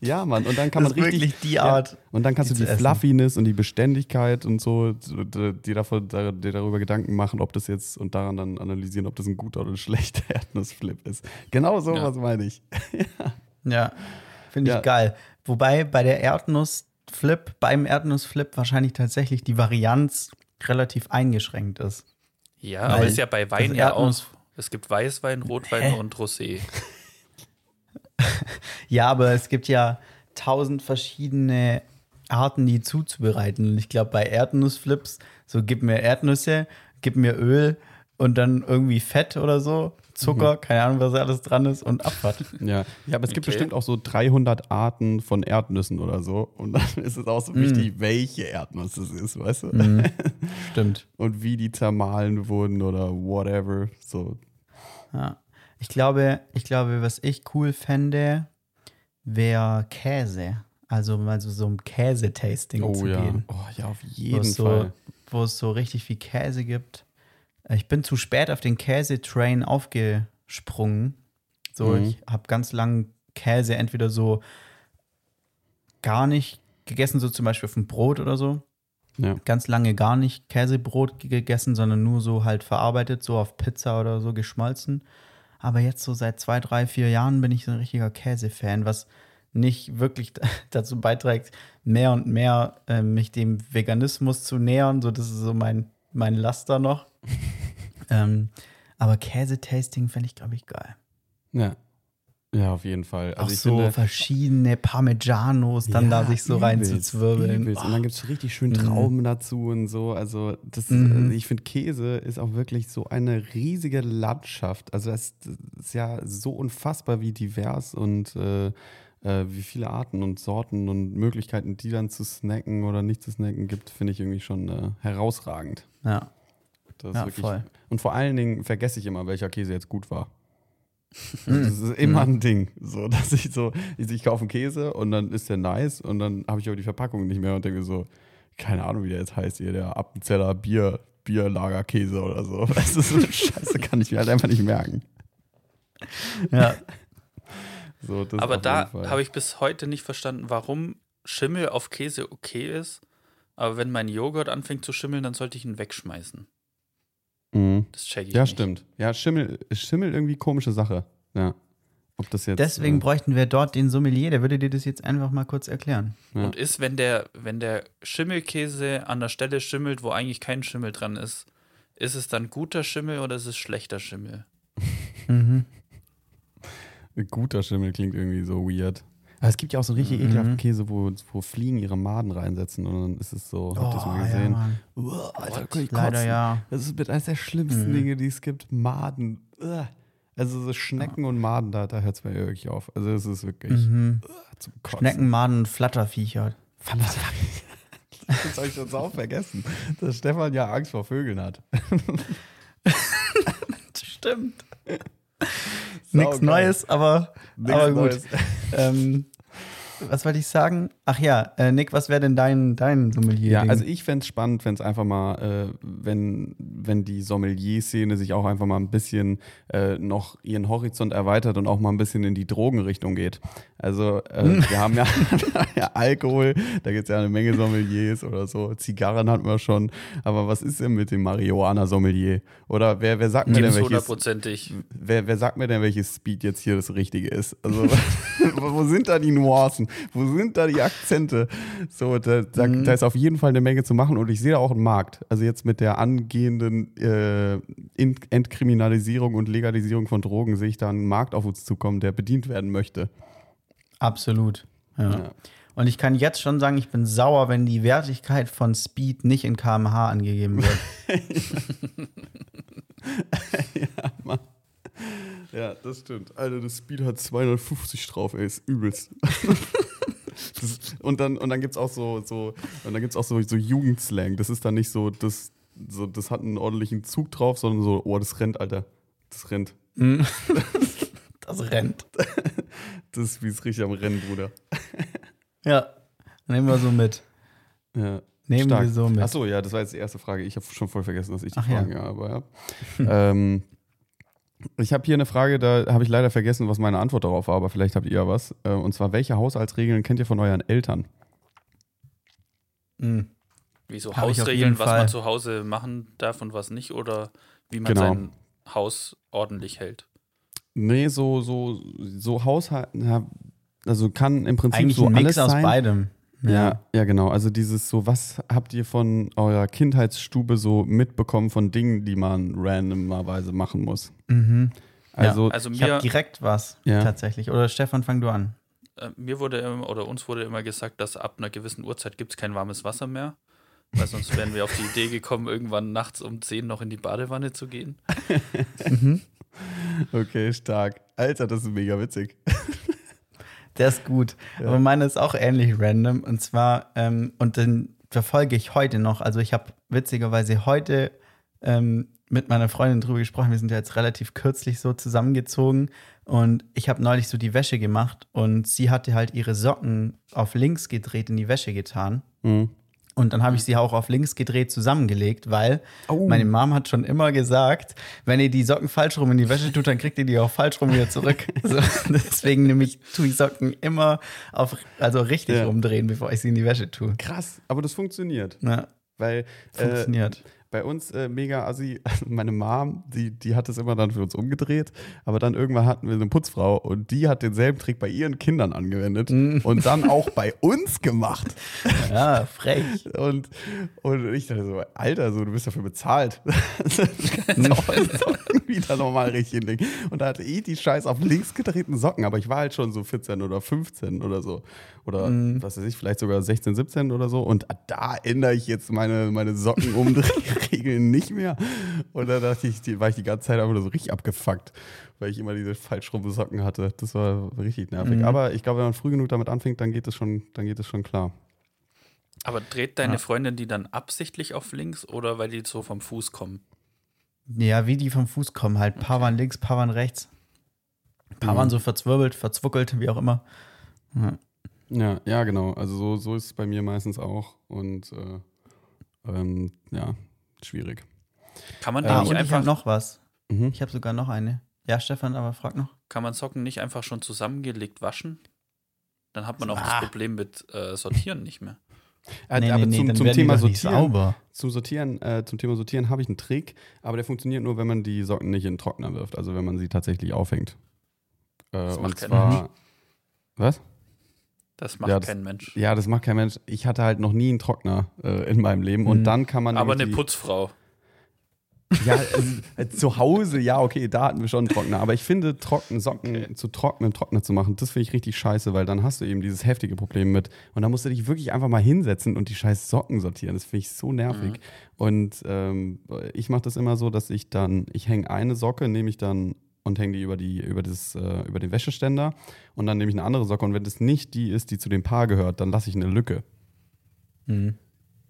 Ja, Mann. Und dann kann Das man ist richtig. wirklich die Art, Ja. Und dann kannst die du die. Fluffiness und die Beständigkeit und so, dir, davon, da- dir darüber Gedanken machen, ob das jetzt und daran dann analysieren, ob das ein guter oder ein schlechter Erdnussflip ist. Genau so Ja. was meine ich. Ja, finde ich Ja. geil. Wobei bei der Erdnussflip, beim Erdnussflip wahrscheinlich tatsächlich die Varianz relativ eingeschränkt ist. ja, Weil aber ist ja bei Wein ja auch. Es gibt Weißwein, Rotwein Hä? und Rosé. Ja, aber es gibt ja tausend verschiedene Arten, die zuzubereiten. Und ich glaube, bei Erdnussflips, so gib mir Erdnüsse, gib mir Öl und dann irgendwie Fett oder so. Zucker, keine Ahnung, was alles dran ist und Abfahrt. Ja, ja aber es gibt Okay. bestimmt auch so 300 Arten von Erdnüssen oder so. Und dann ist es auch so wichtig, welche Erdnuss es ist, weißt du? Stimmt. Und wie die zermahlen wurden oder whatever. So. Ja. Ich glaube, ich glaube, was ich cool fände, wäre Käse. Also mal so, so ein Käsetasting Oh zu ja. gehen. Oh ja, auf Wo jeden so, Fall. wo es so richtig viel Käse gibt. Ich bin zu spät auf den Käsetrain aufgesprungen. So, Mhm. ich habe ganz lang Käse entweder so gar nicht gegessen, so zum Beispiel auf dem Brot oder so. Ja. Ganz lange gar nicht Käsebrot gegessen, sondern nur so halt verarbeitet, so auf Pizza oder so geschmolzen. Aber jetzt so seit zwei, drei, vier Jahren bin ich so ein richtiger Käsefan, was nicht wirklich dazu beiträgt, mehr und mehr äh, mich dem Veganismus zu nähern. So, das ist so mein, mein Laster noch. ähm, aber Käsetasting fände ich, glaube ich, geil. Ja. Ja, auf jeden Fall. Auch Also ich so finde, verschiedene Parmigianos dann da sich so übelst, reinzuzwirbeln. übelst. Und dann gibt es richtig schön Mhm. Trauben dazu und so. Also, das, Mhm. äh, ich finde, Käse ist auch wirklich so eine riesige Landschaft. Also, das ist ja so unfassbar, wie divers und äh, äh, wie viele Arten und Sorten und Möglichkeiten, die dann zu snacken oder nicht zu snacken gibt, finde ich irgendwie schon äh, herausragend. Ja, Das ist ja wirklich, voll. Und vor allen Dingen vergesse ich immer, welcher Käse jetzt gut war. Das ist immer ein Ding, so dass ich so, ich, ich kaufe einen Käse und dann ist der nice und dann habe ich aber die Verpackung nicht mehr und denke so, keine Ahnung, wie der jetzt heißt hier, der Appenzeller Bier, Bierlagerkäse oder so. Weißt du, so eine Scheiße kann ich mir halt einfach nicht merken. Ja, So, das Aber da habe ich bis heute nicht verstanden, warum Schimmel auf Käse okay ist. Aber wenn mein Joghurt anfängt zu schimmeln, dann sollte ich ihn wegschmeißen. Mhm. Das check ich Ja, nicht. stimmt. Ja, Schimmel, Schimmel irgendwie komische Sache. Ja. Ob das jetzt. deswegen äh, bräuchten wir dort den Sommelier, der würde dir das jetzt einfach mal kurz erklären. Ja. Und ist, wenn der, wenn der Schimmelkäse an der Stelle schimmelt, wo eigentlich kein Schimmel dran ist, ist es dann guter Schimmel oder ist es schlechter Schimmel? Mhm. Guter Schimmel klingt irgendwie so weird. Aber es gibt ja auch so richtig ekelhaften Käse, wo, wo Fliegen ihre Maden reinsetzen und dann ist es so, habt ihr das mal gesehen? Oh, Ja, Mann. Uah, Alter, ich Leider kotzen. ja. Das ist mit eines der schlimmsten Mhm. Dinge, die es gibt. Maden. Uah. Also so Schnecken und Maden, da, da hört es mir wirklich auf. Also es ist wirklich Mhm. uah, zum Kotzen. Schnecken, Maden, Flatterviecher. Das habe ich schon sau vergessen, dass Stefan ja Angst vor Vögeln hat. Stimmt. Nichts. Neues, aber, aber gut. Neues. Ähm, was wollte ich sagen? Ach ja, äh, Nick, was wäre denn dein, dein Sommelier? Ja, also ich fände es spannend, wenn es einfach mal, äh, wenn, wenn die Sommelier-Szene sich auch einfach mal ein bisschen äh, noch ihren Horizont erweitert und auch mal ein bisschen in die Drogenrichtung geht. Also äh, wir haben ja, ja Alkohol, da gibt es ja eine Menge Sommeliers oder so. Zigarren hatten wir schon. Aber was ist denn mit dem Marihuana-Sommelier? Oder wer, wer sagt mir denn es welches, hundertprozentig. wer, wer sagt mir denn, welches Speed jetzt hier das Richtige ist? Also wo wo sind da die Nuancen? Wo sind da die Akzente? So, da, da, da ist auf jeden Fall eine Menge zu machen und ich sehe da auch einen Markt. Also jetzt mit der angehenden äh, In- Entkriminalisierung und Legalisierung von Drogen sehe ich da einen Markt auf uns zukommen, der bedient werden möchte. Absolut. Ja. Ja. Und ich kann jetzt schon sagen, ich bin sauer, wenn die Wertigkeit von Speed nicht in kmh angegeben wird. Ja, das stimmt. Alter, das Speed hat 250 drauf, ey, ist übelst. Und dann, und dann gibt es auch so, so, und dann gibt's auch so, so Jugendslang. Das ist dann nicht so, das, so, das hat einen ordentlichen Zug drauf, sondern so, oh, das rennt, Alter. Das rennt. Das rennt. Das ist wie es richtig am Rennen, Bruder. Ja, nehmen wir so mit. Ja. Nehmen Stark. wir so mit. Achso, ja, das war jetzt die erste Frage. Ich habe schon voll vergessen, dass ich die Ach. Fragen ja. aber ja. ähm, ich habe hier eine Frage, da habe ich leider vergessen, was meine Antwort darauf war, aber vielleicht habt ihr ja was. Äh, und zwar, welche Haushaltsregeln kennt ihr von euren Eltern? Mhm. Wie so Hausregeln, was Fall. man zu Hause machen darf und was nicht, oder wie man Genau. sein Haus ordentlich hält. Nee, so, so, so Haushalt, also kann im Prinzip Eigentlich so ein alles Mix aus sein. beidem. Ja, ja, genau. Also dieses so, was habt ihr von eurer Kindheitsstube so mitbekommen von Dingen, die man randomerweise machen muss? Mhm. Also, Also Ich mir, habe direkt was, Ja. tatsächlich. Oder Stefan, fang du an. äh, mir wurde immer, oder uns wurde immer gesagt, dass ab einer gewissen Uhrzeit gibt es kein warmes Wasser mehr. Weil sonst wären wir auf die Idee gekommen, irgendwann nachts um 10 noch in die Badewanne zu gehen. Okay, stark. Alter, das ist mega witzig. Der ist gut. Aber meine ist auch ähnlich random. Und zwar, ähm, und den verfolge ich heute noch. Also ich habe witzigerweise heute ähm, mit meiner Freundin drüber gesprochen. Wir sind ja jetzt relativ kürzlich so zusammengezogen. Und ich habe neulich so die Wäsche gemacht und sie hatte halt ihre Socken auf links gedreht in die Wäsche getan. Mhm. Und dann habe ich sie auch auf links gedreht zusammengelegt, weil Oh. meine Mom hat schon immer gesagt, wenn ihr die Socken falsch rum in die Wäsche tut, dann kriegt ihr die auch falsch rum wieder zurück. so, deswegen nehme ich, tue ich Socken immer auf, also richtig Ja. rumdrehen, bevor ich sie in die Wäsche tue. Krass, aber das funktioniert. Ja, Weil äh, funktioniert. Bei uns äh, mega assi, meine Mom, die, die hat es immer dann für uns umgedreht, aber dann irgendwann hatten wir eine Putzfrau und die hat denselben Trick bei ihren Kindern angewendet und dann auch bei uns gemacht. ja, frech. Und, und ich dachte so, Alter, so, du bist dafür bezahlt. du kannst auch wieder nochmal richtig hinlegen. Und da hatte ich die scheiß auf links gedrehten Socken, aber ich war halt schon so 14 oder 15 oder so. Oder was weiß ich, vielleicht sogar 16, 17 oder so. Und da ändere ich jetzt meine, meine Sockenumdrehregeln nicht mehr. Und da dachte ich, die, war ich die ganze Zeit einfach nur so richtig abgefuckt, weil ich immer diese falsch rum Socken hatte. Das war richtig nervig. Aber ich glaube, wenn man früh genug damit anfängt, dann geht es schon, dann geht es schon klar. Aber dreht deine Freundin die dann absichtlich auf links oder weil die so vom Fuß kommen? Ja, wie die vom Fuß kommen halt. Paar waren links, paar waren rechts. Paar Mhm. waren so verzwirbelt, verzwuckelt, wie auch immer. Ja. Ja, ja, genau. Also so, so ist es bei mir meistens auch. Und äh, ähm, ja, schwierig. Kann man Ah, nicht und ich einfach, habe noch was. Mhm. Ich habe sogar noch eine. Ja, Stefan, aber frag noch. kann man Socken nicht einfach schon zusammengelegt waschen? Dann hat man auch Ah. das Problem mit äh, Sortieren nicht mehr. Äh, aber zum, dann zum werden die Thema Sortieren, sauber. zum Sortieren, äh, zum Thema Sortieren habe ich einen Trick, aber der funktioniert nur, wenn man die Socken nicht in den Trockner wirft, also wenn man sie tatsächlich aufhängt. Äh, Das und macht kein zwar. Was? Das macht Ja, das- kein Mensch. Ja, das macht kein Mensch. Ich hatte halt noch nie einen Trockner äh, in meinem Leben Mhm. und dann kann man. Aber eine Putzfrau. Ja, äh, zu Hause, ja, okay, da hatten wir schon einen Trockner. Aber ich finde, trocken, Socken zu trocken im Trockner zu machen, das finde ich richtig scheiße, weil dann hast du eben dieses heftige Problem mit. Und dann musst du dich wirklich einfach mal hinsetzen und die scheiß Socken sortieren. Das finde ich so nervig. Und ähm, ich mache das immer so, dass ich dann, ich hänge eine Socke, nehme ich dann und hänge die über, die, über, das, äh, über den Wäscheständer und dann nehme ich eine andere Socke. Und wenn das nicht die ist, die zu dem Paar gehört, dann lasse ich eine Lücke.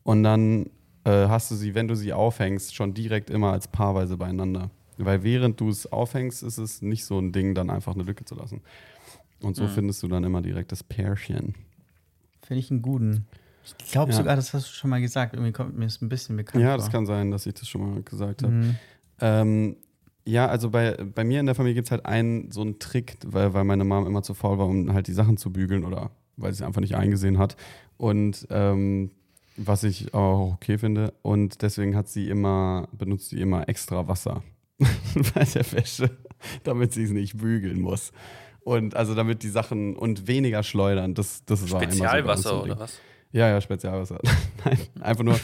Und dann äh, hast du sie, wenn du sie aufhängst, schon direkt immer als paarweise beieinander. Weil während du es aufhängst, ist es nicht so ein Ding, dann einfach eine Lücke zu lassen. Und so findest du dann immer direkt das Pärchen. Finde ich einen guten. Ich glaube Ja. sogar, das hast du schon mal gesagt. Irgendwie kommt mir das ein bisschen bekannt Ja, vor. das kann sein, dass ich das schon mal gesagt habe. Mhm. Ähm, ja, also bei, bei mir in der Familie gibt es halt einen so einen Trick, weil, weil meine Mom immer zu faul war, um halt die Sachen zu bügeln oder weil sie es einfach nicht eingesehen hat. Und ähm, was ich auch okay finde. Und deswegen hat sie immer, benutzt sie immer extra Wasser bei der Wäsche, damit sie es nicht bügeln muss. Und also damit die Sachen und weniger schleudern. Das, das war so so Spezialwasser ein oder was? Ja, ja, Spezialwasser. Nein, einfach nur,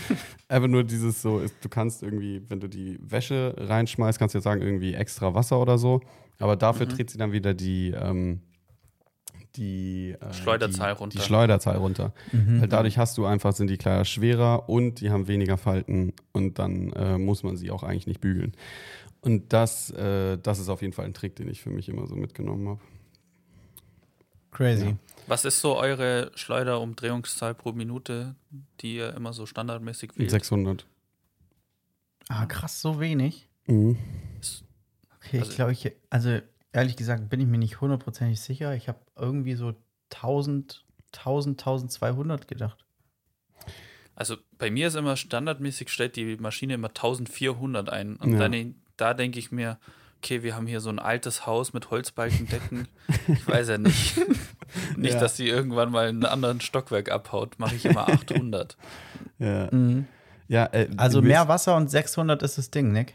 einfach nur dieses so, ist, du kannst irgendwie, wenn du die Wäsche reinschmeißt, kannst du jetzt sagen, irgendwie extra Wasser oder so. Aber dafür dreht sie dann wieder die, ähm, die äh, Schleuderzahl die, runter. Die Schleuderzahl runter. Weil dadurch hast du einfach, sind die Kleider schwerer und die haben weniger Falten und dann äh, muss man sie auch eigentlich nicht bügeln. Und das, äh, das ist auf jeden Fall ein Trick, den ich für mich immer so mitgenommen habe. Crazy. Ja. Was ist so eure Schleuderumdrehungszahl pro Minute, die ihr immer so standardmäßig wählt? 600. Ah, krass, so wenig. Mhm. Okay, Also- ich glaube, ich, also ehrlich gesagt, bin ich mir nicht hundertprozentig sicher. Ich habe irgendwie so 1000, 1000, 1200 gedacht. Also bei mir ist immer standardmäßig, stellt die Maschine immer 1400 ein. Und Ja. dann, da denke ich mir, okay, wir haben hier so ein altes Haus mit Holzbalkendecken. ich weiß ja nicht. nicht, Ja. dass die irgendwann mal in einen anderen Stockwerk abhaut. Mache ich immer 800. Ja. ja äh, Also mehr Wasser und 600 ist das Ding, Nick.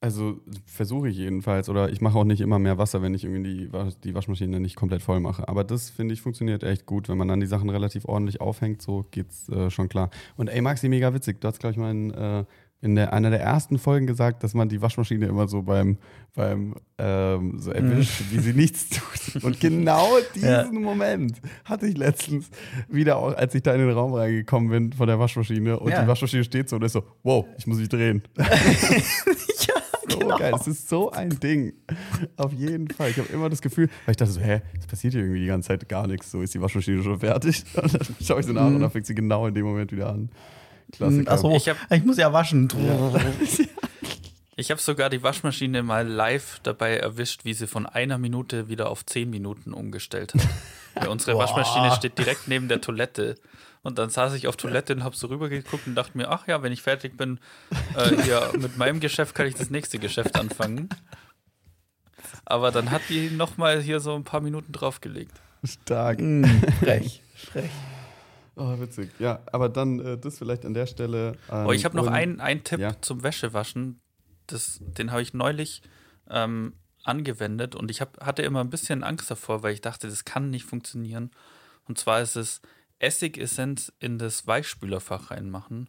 Also versuche ich jedenfalls. Oder ich mache auch nicht immer mehr Wasser, wenn ich irgendwie die, die Waschmaschine nicht komplett voll mache. Aber das, finde ich, funktioniert echt gut. Wenn man dann die Sachen relativ ordentlich aufhängt, so geht's äh, schon klar. Und ey, Maxi, mega witzig. Du hast, glaube ich, meinen, äh, in der, einer der ersten Folgen gesagt, dass man die Waschmaschine immer so beim, beim ähm, so erwischt, wie sie nichts tut. Und genau diesen Ja. Moment hatte ich letztens wieder auch, als ich da in den Raum reingekommen bin von der Waschmaschine und Ja. die Waschmaschine steht so und ist so, wow, ich muss mich drehen. ja, So genau. geil, es ist so ein Ding. Auf jeden Fall. Ich habe immer das Gefühl, weil ich dachte so, hä, es passiert hier irgendwie die ganze Zeit gar nichts. So ist die Waschmaschine schon fertig. Und dann schaue ich so nach und dann fängt sie genau in dem Moment wieder an. Klassiker. Achso, Ich ich, muss ja waschen. Ich habe sogar die Waschmaschine mal live dabei erwischt, wie sie von einer Minute wieder auf zehn Minuten umgestellt hat. Weil unsere Boah. Waschmaschine steht direkt neben der Toilette. Und dann saß ich auf Toilette und habe so rübergeguckt und dachte mir, ach ja, wenn ich fertig bin äh, hier mit meinem Geschäft, kann ich das nächste Geschäft anfangen. Aber dann hat die nochmal hier so ein paar Minuten draufgelegt. Stark. Mm, frech, frech. Oh, witzig. Ja, aber dann äh, das vielleicht an der Stelle. Ähm, Oh, ich habe noch einen, einen Tipp Ja. zum Wäschewaschen. Das, den habe ich neulich ähm, angewendet und ich hab, hatte immer ein bisschen Angst davor, weil ich dachte, das kann nicht funktionieren. Und zwar ist es Essigessenz in das Weichspülerfach reinmachen,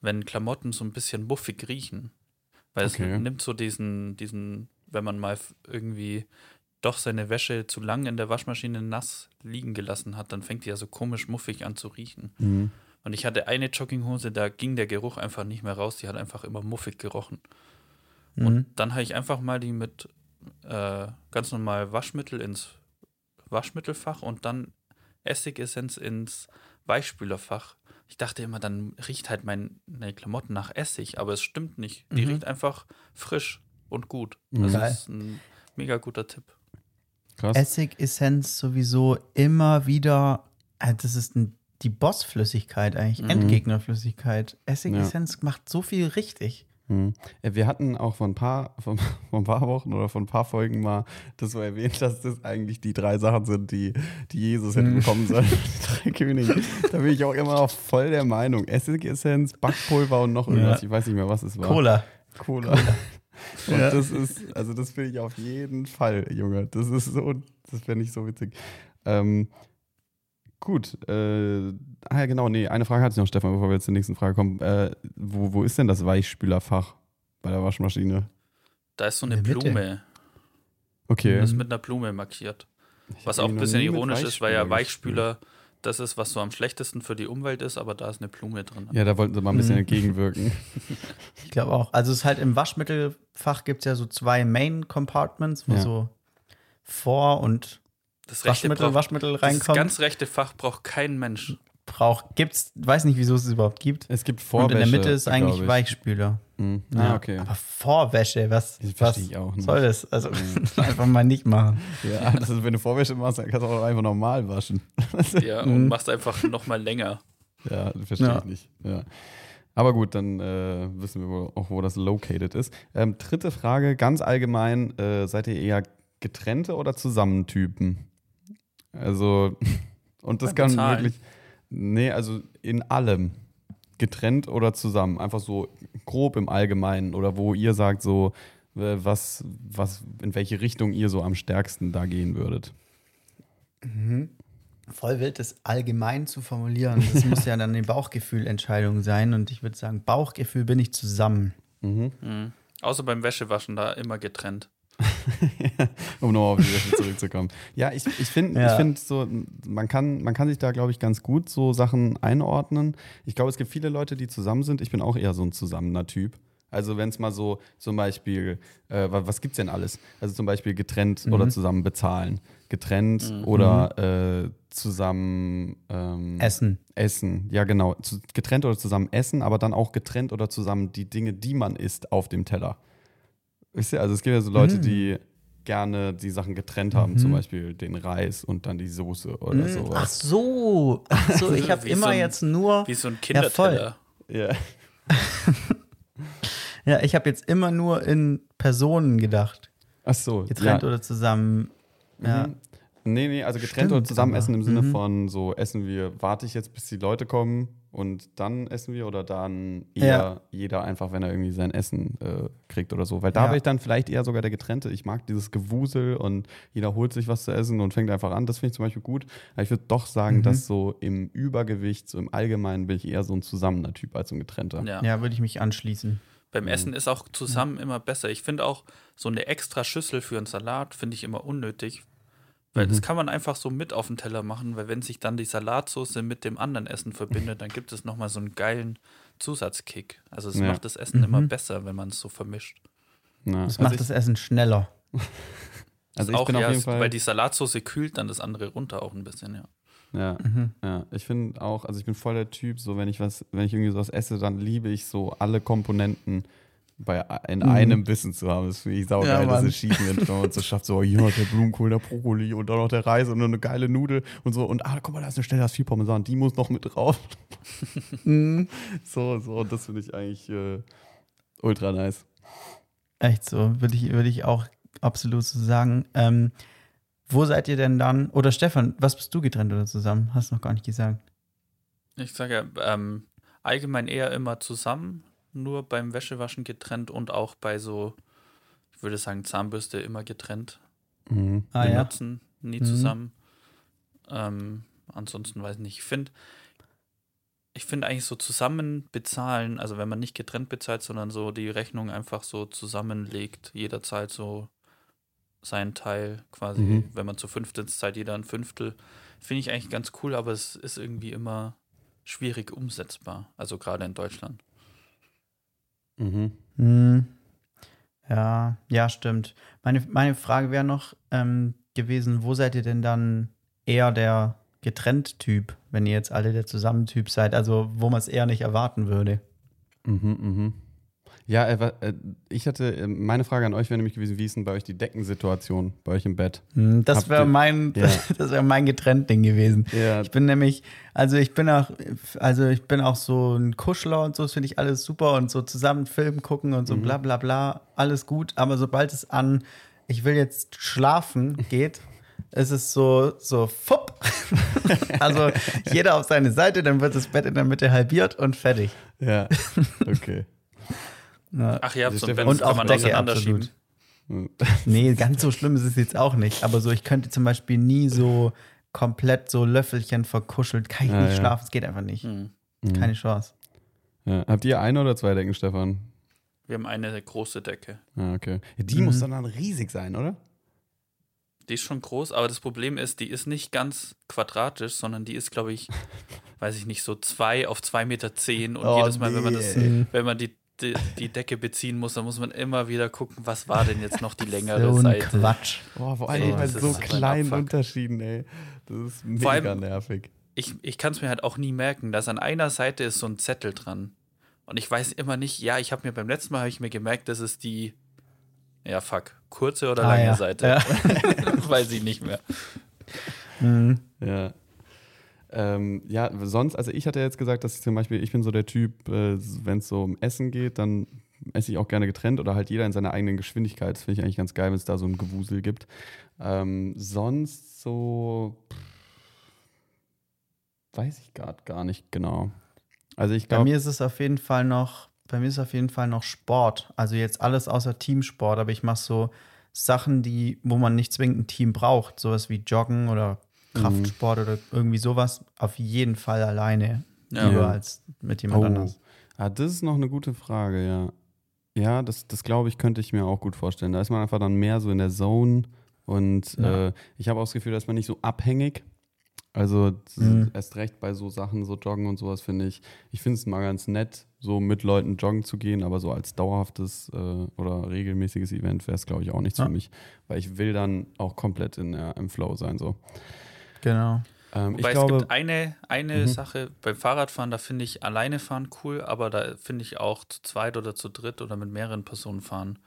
wenn Klamotten so ein bisschen muffig riechen. Weil Okay. es nimmt so diesen, diesen, wenn man mal irgendwie doch seine Wäsche zu lang in der Waschmaschine nass liegen gelassen hat, dann fängt die ja so komisch muffig an zu riechen. Mhm. Und ich hatte eine Jogginghose, da ging der Geruch einfach nicht mehr raus. Die hat einfach immer muffig gerochen. Und Mhm. dann habe ich einfach mal die mit äh, ganz normal Waschmittel ins Waschmittelfach und dann Essigessenz ins Weichspülerfach. Ich dachte immer, dann riecht halt mein- meine Klamotten nach Essig, aber es stimmt nicht. Die Mhm. riecht einfach frisch und gut. Mhm. Also Geil. das ist ein mega guter Tipp. Krass. Essigessenz sowieso immer wieder, äh, das ist ein, die Bossflüssigkeit eigentlich, Mhm. Endgegnerflüssigkeit. Essigessenz macht so viel richtig. Mhm. Äh, Wir hatten auch vor ein, paar, vor, ein paar Wochen oder vor ein paar Folgen mal das so erwähnt, dass das eigentlich die drei Sachen sind, die, die Jesus hätte Mhm. bekommen sollen. Die drei Könige. Da bin ich auch immer noch voll der Meinung. Essigessenz, Backpulver und noch irgendwas. Ja. Ich weiß nicht mehr, was es war. Cola. Cola. Und Ja. das ist, also das finde ich auf jeden Fall, Junge. Das ist so, das fände ich so witzig. Ähm, gut, äh, ah ja, genau, nee, eine Frage hatte ich noch, Stefan, bevor wir jetzt zur nächsten Frage kommen. Äh, wo, wo ist denn das Weichspülerfach bei der Waschmaschine? Da ist so eine. Blume. Okay. Das ist mit einer Blume markiert. Ich Was auch ein bisschen ironisch ist, weil ja Weichspüler Weichspüler das ist, was so am schlechtesten für die Umwelt ist, aber da ist eine Blume drin. Ja, da wollten sie mal ein bisschen Mhm. entgegenwirken. Ich glaube auch. Also es ist halt im Waschmittelfach gibt es ja so zwei Main Compartments, wo Ja. so Vor- und Das rechte, Waschmittel, braucht, Waschmittel das reinkommen. ganz rechte Fach braucht kein Mensch. Braucht, gibt's, weiß nicht, wieso es es überhaupt gibt. Es gibt Und Vorwäsche. in der Mitte ist eigentlich ich. Weichspüler. Mhm. Ja, Ah, okay. Aber Vorwäsche, was, Das was verstehe ich auch nicht. soll das? Also einfach mal nicht machen. Ja, das ist, wenn du Vorwäsche machst, dann kannst du auch einfach normal waschen. Ja, Mhm. und machst einfach noch mal länger. Ja, das verstehe Ja. ich nicht. Ja. Aber gut, dann äh, wissen wir wohl auch, wo das located ist. Ähm, dritte Frage, ganz allgemein, äh, seid ihr eher getrennte oder zusammen Typen? Also, und das kann Bezahlen. wirklich, nee, also in allem. Getrennt oder zusammen? Einfach so grob im Allgemeinen oder wo ihr sagt so, was, was, in welche Richtung ihr so am stärksten da gehen würdet. Voll wild, das allgemein zu formulieren. Das muss ja dann eine Bauchgefühlentscheidung sein. Und ich würde sagen, Bauchgefühl bin ich zusammen. Mhm. Mhm. Außer beim Wäschewaschen, da immer getrennt. um nochmal auf die Wäsche zurückzukommen. Ja, ich, ich finde, Ja. ich find so, man kann, man kann sich da, glaube ich, ganz gut so Sachen einordnen. Ich glaube, es gibt viele Leute, die zusammen sind. Ich bin auch eher so ein zusammener Typ. Also wenn es mal so zum Beispiel, äh, wa- was gibt's denn alles? Also zum Beispiel getrennt Mhm. oder zusammen bezahlen. Getrennt oder äh, zusammen ähm, Essen. essen. Ja, genau. Zu, getrennt oder zusammen essen, aber dann auch getrennt oder zusammen die Dinge, die man isst, auf dem Teller. Wisst ihr, also es gibt ja so Leute, Mhm. die gerne die Sachen getrennt haben, zum Beispiel den Reis und dann die Soße oder Ach sowas. so. Ach so, ich habe immer so ein- jetzt nur. Wie so ein Ja, voll. Kinderteller. Ja. Ja, ich habe jetzt immer nur in Personen gedacht. Ach so. Getrennt ja. oder zusammen. Ja. Mhm. Nee, nee, also getrennt Stimmt, oder zusammen aber- essen im Sinne mhm. von so essen wir, warte ich jetzt, bis die Leute kommen und dann essen wir oder dann eher Ja. jeder einfach, wenn er irgendwie sein Essen äh, kriegt oder so. Weil da Ja. bin ich dann vielleicht eher sogar der Getrennte. Ich mag dieses Gewusel und jeder holt sich was zu essen und fängt einfach an. Das finde ich zum Beispiel gut. Aber ich würde doch sagen, Mhm. dass so im Übergewicht, so im Allgemeinen bin ich eher so ein zusammener Typ als ein getrennter. Ja. Ja, würde ich mich anschließen. Beim Essen ist auch zusammen immer besser. Ich finde auch so eine extra Schüssel für einen Salat finde ich immer unnötig. Weil das kann man einfach so mit auf den Teller machen, weil wenn sich dann die Salatsauce mit dem anderen Essen verbindet, dann gibt es nochmal so einen geilen Zusatzkick. Also es Ja. macht das Essen immer besser, wenn man es so vermischt. Das Also macht ich- das Essen schneller. Also ich auch bin auf ja, jeden es- Fall. weil die Salatsauce kühlt dann das andere runter auch ein bisschen, ja. Ja, ja. Ich finde auch, also ich bin voll der Typ, so wenn ich was, wenn ich irgendwie sowas esse, dann liebe ich so alle Komponenten bei in einem Bissen zu haben. Das finde ich saugeil, Ja, das. Achievement, wenn man es so schafft, so, hier der Blumenkohl, der Brokkoli und dann noch der Reis und noch eine geile Nudel und so. Und ah, guck mal, da ist eine Stelle, da ist viel Parmesan, die muss noch mit drauf. so, so, und das finde ich eigentlich äh, ultra nice. Echt so, würde ich, würde ich auch absolut so sagen. Ähm, wo seid ihr denn dann? Oder Stefan, was bist du getrennt oder zusammen? Hast du noch gar nicht gesagt. Ich sage ja, ähm, allgemein eher immer zusammen, nur beim Wäschewaschen getrennt und auch bei so, ich würde sagen, Zahnbürste immer getrennt Mhm. Ah ja. benutzen, nie Mhm. zusammen. Ähm, ansonsten weiß ich nicht. Ich finde, ich finde eigentlich so zusammen bezahlen, also wenn man nicht getrennt bezahlt, sondern so die Rechnung einfach so zusammenlegt, jeder zahlt so seinen Teil quasi, Mhm. wenn man zu fünft ist, zahlt jeder ein Fünftel. Finde ich eigentlich ganz cool, aber es ist irgendwie immer schwierig umsetzbar, also gerade in Deutschland. Mhm. Hm. Ja, ja, stimmt. Meine, meine Frage wäre noch ähm, gewesen, wo seid ihr denn dann eher der Getrennt-Typ, wenn ihr jetzt alle der Zusammentyp seid? Also, wo man es eher nicht erwarten würde. Mhm, mhm. Ja, äh, äh, ich hatte, äh, meine Frage an euch wäre nämlich gewesen, wie ist denn bei euch die Deckensituation bei euch im Bett? Hm, Das wäre mein, Ja. das wäre mein Getrennt-Ding gewesen. Ja, Ich bin nämlich, also ich bin auch, also ich bin auch so ein Kuschler und so, das finde ich alles super und so zusammen Film gucken und so bla bla bla, alles gut. Aber sobald es an, ich will jetzt schlafen geht, ist es so, so fupp. also jeder auf seine Seite, dann wird das Bett in der Mitte halbiert und fertig. ja, okay. Ja. Ach ja, so Und kann auch man Decke, auseinanderschieben. absolut. Nee, ganz so schlimm ist es jetzt auch nicht. Aber so, ich könnte zum Beispiel nie so komplett so Löffelchen verkuschelt, kann ich Ja, nicht ja. schlafen, es geht einfach nicht. Hm. Keine Chance. Ja. Habt ihr eine oder zwei Decken, Stefan? Wir haben eine große Decke. Ah, okay. Ja, die muss dann, dann riesig sein, oder? Die ist schon groß, aber das Problem ist, die ist nicht ganz quadratisch, sondern die ist, glaube ich, weiß ich nicht, so zwei auf zwei Meter zehn. Und Oh, jedes Mal, wenn man das, nee. wenn man die, die, die Decke beziehen muss, dann muss man immer wieder gucken, was war denn jetzt noch die längere So ein Seite. Quatsch. Boah, vor allem bei das ist so so ein kleinen. Unterschieden, ey. Das ist mega allem- nervig. Ich, ich kann es mir halt auch nie merken, dass an einer Seite ist so ein Zettel dran. Und ich weiß immer nicht, ja, ich habe mir beim letzten Mal habe ich mir gemerkt, das ist die, ja, fuck, kurze oder Ah, lange ja. Seite. Ja. das weiß ich nicht mehr. Mhm. Ja. Ähm, ja, sonst, also ich hatte jetzt gesagt, dass ich zum Beispiel, ich bin so der Typ, äh, wenn es so um Essen geht, dann esse ich auch gerne getrennt oder halt jeder in seiner eigenen Geschwindigkeit. Das finde ich eigentlich ganz geil, wenn es da so ein Gewusel gibt. Ähm, sonst so pff, weiß ich gerade gar nicht genau. Also ich Bei glaube, mir ist es auf jeden Fall noch, bei mir ist auf jeden Fall noch Sport. Also jetzt alles außer Teamsport, aber ich mache so Sachen, die, wo man nicht zwingend ein Team braucht, sowas wie Joggen oder Kraftsport oder irgendwie sowas, auf jeden Fall alleine Ja. lieber Ja. als mit jemand oh, anders. ah, das ist noch eine gute Frage, ja. Ja, das, das glaube ich, könnte ich mir auch gut vorstellen. Da ist man einfach dann mehr so in der Zone und Ja. äh, ich habe auch das Gefühl, dass man nicht so abhängig. Also Mhm. erst recht bei so Sachen, so Joggen und sowas finde ich. Ich finde es mal ganz nett, so mit Leuten joggen zu gehen, aber so als dauerhaftes äh, oder regelmäßiges Event wäre es, glaube ich, auch nichts Ja. für mich. Weil ich will dann auch komplett in, äh, im Flow sein. So. Genau. Ähm, Wobei ich glaube, es gibt eine, eine Mhm. Sache beim Fahrradfahren, da finde ich alleine fahren cool, aber da finde ich auch zu zweit oder zu dritt oder mit mehreren Personen fahren,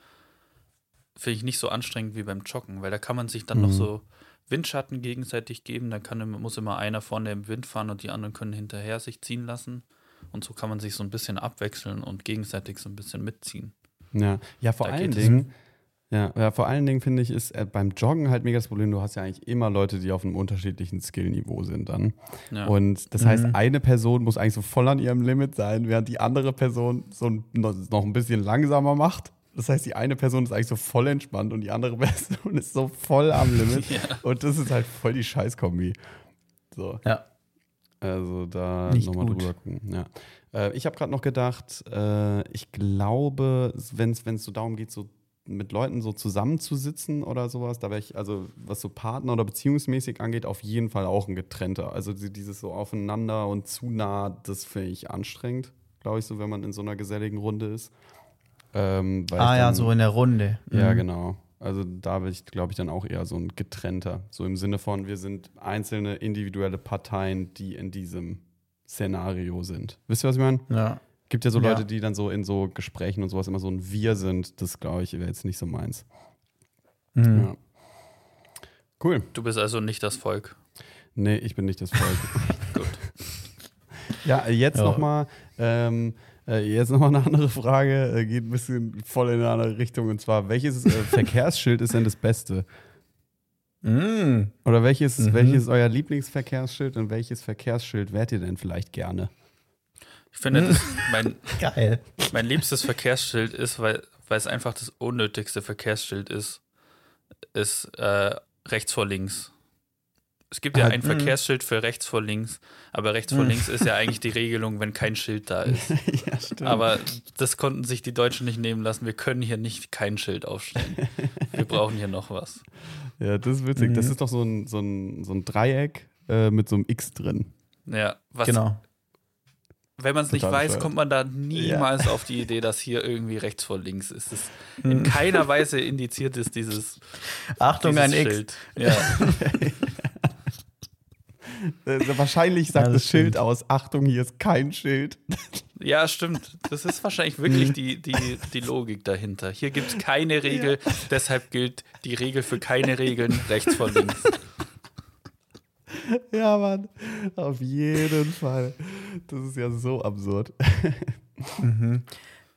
finde ich nicht so anstrengend wie beim Joggen, weil da kann man sich dann noch Mhm. so Windschatten gegenseitig geben, dann kann, muss immer einer vorne im Wind fahren und die anderen können hinterher sich ziehen lassen. Und so kann man sich so ein bisschen abwechseln und gegenseitig so ein bisschen mitziehen. Ja, ja vor Da allen es. Dingen, ja, ja, vor allen Dingen finde ich, ist äh, beim Joggen halt mega das Problem, du hast ja eigentlich immer Leute, die auf einem unterschiedlichen Skillniveau sind dann. Ja. Und das Mhm. heißt, eine Person muss eigentlich so voll an ihrem Limit sein, während die andere Person so noch ein bisschen langsamer macht. Das heißt, die eine Person ist eigentlich so voll entspannt und die andere Person ist so voll am Limit. Ja. Und das ist halt voll die Scheißkombi. So. Ja. Also da nochmal drüber gucken. Ja. Äh, ich habe gerade noch gedacht, äh, ich glaube, wenn es so darum geht, so mit Leuten so zusammenzusitzen oder sowas, da wäre ich, also was so Partner- oder beziehungsmäßig angeht, auf jeden Fall auch ein getrennter. Also die- dieses so aufeinander und zu nah, das finde ich anstrengend, glaube ich, so, wenn man in so einer geselligen Runde ist. Ähm, Ah ja, dann- so in der Runde. ja, Mhm. genau. Also da bin ich, glaube ich, dann auch eher so ein getrennter. So im Sinne von, wir sind einzelne individuelle Parteien, die in diesem Szenario sind. Wisst ihr, was ich meine? Ja. Gibt ja so Ja. Leute, die dann so in so Gesprächen und sowas immer so ein Wir sind. Das, glaube ich, wäre jetzt nicht so meins. Mhm. Ja. Cool. Du bist also nicht das Volk. Nee, ich bin nicht das Volk. Gut. ja, jetzt Ja. nochmal ähm, äh, jetzt noch mal eine andere Frage. Äh, geht ein bisschen voll in eine andere Richtung. Und zwar, welches äh, Verkehrsschild ist denn das Beste? Mhm. Oder welches, Mhm. welches ist euer Lieblingsverkehrsschild und welches Verkehrsschild wärt ihr denn vielleicht gerne? Ich finde, Hm. das mein, Geil. mein liebstes Verkehrsschild ist, weil, weil es einfach das unnötigste Verkehrsschild ist, ist äh, rechts vor links. Es gibt ja Ah, ein mh. Verkehrsschild für rechts vor links, aber rechts vor Mhm. links ist ja eigentlich die Regelung, wenn kein Schild da ist. ja. Aber das konnten sich die Deutschen nicht nehmen lassen. Wir können hier nicht kein Schild aufstellen. Wir brauchen hier noch was. ja, das ist witzig. Das Mhm. ist doch so ein, so ein, so ein Dreieck äh, mit so einem X drin. Ja, was, Genau. Wenn man es nicht weiß, kommt man da niemals auf die Idee, dass hier irgendwie rechts vor links ist. Es Mhm. in keiner Weise indiziert ist dieses, Achtung, dieses ein X. Schild. Ja. Äh, wahrscheinlich sagt Ja, das das Schild aus, Achtung, hier ist kein Schild. ja, stimmt. Das ist wahrscheinlich wirklich die, die, die Logik dahinter. Hier gibt es keine Regel, deshalb gilt die Regel für keine Regeln rechts vor links. ja, Mann, auf jeden Fall. Das ist ja so absurd.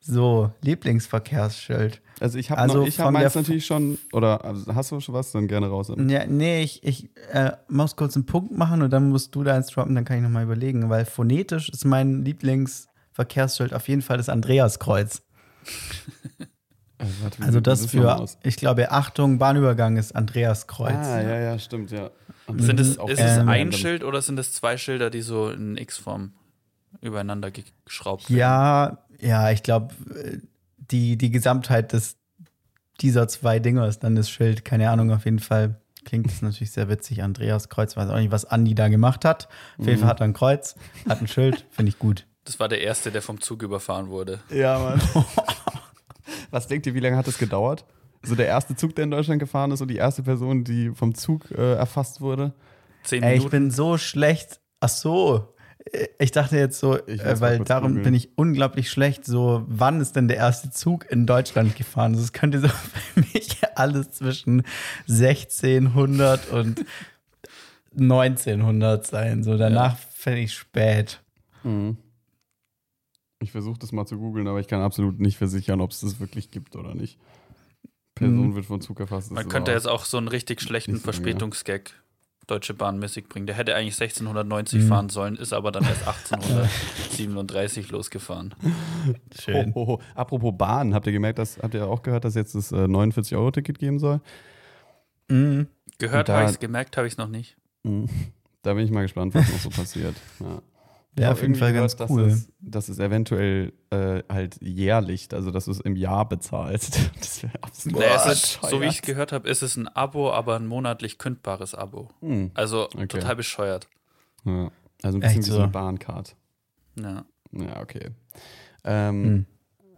So, Lieblingsverkehrsschild. Also ich habe Also noch, ich habe meins natürlich schon, oder also hast du schon was, dann gerne raus. Ja, nee, ich, ich äh, muss kurz einen Punkt machen und dann musst du da eins droppen, dann kann ich nochmal überlegen, weil phonetisch ist mein Lieblingsverkehrsschild auf jeden Fall das Andreaskreuz. Äh, warte, Also sieht das für, ich glaube, Achtung, Bahnübergang ist Andreaskreuz. Ah, ja, ja, stimmt, ja. Sind es, auch ist es ähm, ein random. Schild oder sind es zwei Schilder, die so in X-Form übereinander ge- geschraubt werden? Ja, ja, ich glaube, die, die Gesamtheit des, dieser zwei Dinger ist dann das Schild. Keine Ahnung, auf jeden Fall klingt das natürlich sehr witzig. Andreas Kreuz, weiß auch nicht, was Andi da gemacht hat. Auf jeden Fall hat er ein Kreuz, hat ein Schild, finde ich gut. Das war der erste, der vom Zug überfahren wurde. Ja, Mann. Was denkt ihr, wie lange hat das gedauert? So der erste Zug, der in Deutschland gefahren ist und die erste Person, die vom Zug äh, erfasst wurde? Zehn Ey, ich Minuten. bin so schlecht. Ach so. Ich dachte jetzt so, äh, weil darum googeln. bin ich unglaublich schlecht. So, wann ist denn der erste Zug in Deutschland gefahren? Das könnte so für mich alles zwischen 1600 und 1900 sein. So, danach fände ich spät. Mhm. Ich versuche das mal zu googeln, aber ich kann absolut nicht versichern, ob es das wirklich gibt oder nicht. Person Mhm. wird von Zug erfasst. Man könnte jetzt auch so einen richtig schlechten. Verspätungsgag Deutsche Bahn mäßig bringen. Der hätte eigentlich 1690 Mhm. fahren sollen, ist aber dann erst 1837 losgefahren. Schön. Ho, ho, ho. Apropos Bahn, habt ihr gemerkt, dass, habt ihr auch gehört, dass jetzt das äh, 49-Euro-Ticket geben soll? Mhm. Gehört habe ich es, gemerkt habe ich es noch nicht. Mhm. Da bin ich mal gespannt, was noch so passiert. Ja. Ja, auf jeden Fall ganz gehört, cool. Dass es, dass es eventuell äh, halt jährlich, also dass du es im Jahr bezahlst. Das wäre absolut Naja, ist, bescheuert. so wie ich gehört habe, ist es ein Abo, aber ein monatlich kündbares Abo. Hm. Also Okay. total bescheuert. Ja. Also ein bisschen Echt wie so so? eine Bahncard. Ja. Ja, okay. Ähm, Hm.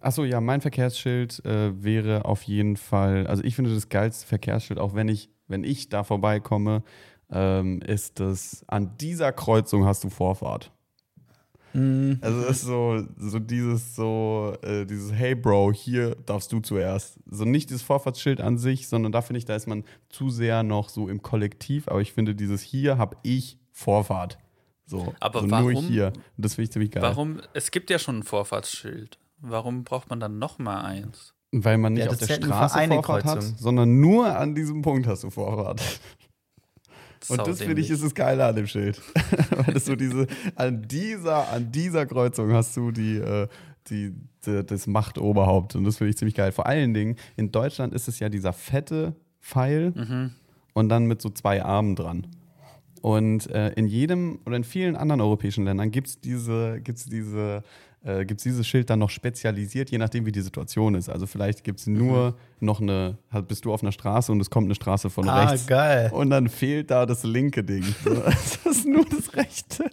Achso, ja, mein Verkehrsschild äh, wäre auf jeden Fall, also ich finde das geilste Verkehrsschild, auch wenn ich, wenn ich da vorbeikomme, ähm, ist das, an dieser Kreuzung hast du Vorfahrt. Mhm. Also es ist so, so dieses so, äh, dieses Hey Bro, hier darfst du zuerst. So nicht dieses Vorfahrtsschild an sich, sondern da finde ich, da ist man zu sehr noch so im Kollektiv, aber ich finde dieses hier habe ich Vorfahrt. So, Aber so nur warum- hier. Und das finde ich ziemlich geil. Warum? Es gibt ja schon ein Vorfahrtsschild. Warum braucht man dann noch mal eins? Weil man nicht Ja, auf das der nur Straße eine Vorfahrt Kreuzung. hat, sondern nur an diesem Punkt hast du Vorfahrt. Und das finde ich ist das Geile an dem Schild. Weil das so diese, an dieser, an dieser Kreuzung hast du die, äh, die, die, das Machtoberhaupt. Und das finde ich ziemlich geil. Vor allen Dingen, in Deutschland ist es ja dieser fette Pfeil Mhm. und dann mit so zwei Armen dran. Und äh, in jedem oder in vielen anderen europäischen Ländern gibt es diese, gibt's diese äh, gibt es dieses Schild dann noch spezialisiert, je nachdem, wie die Situation ist. Also vielleicht gibt es nur noch eine, halt bist du auf einer Straße und es kommt eine Straße von Ah, rechts. geil. Und dann fehlt da das linke Ding. Das ist nur das rechte.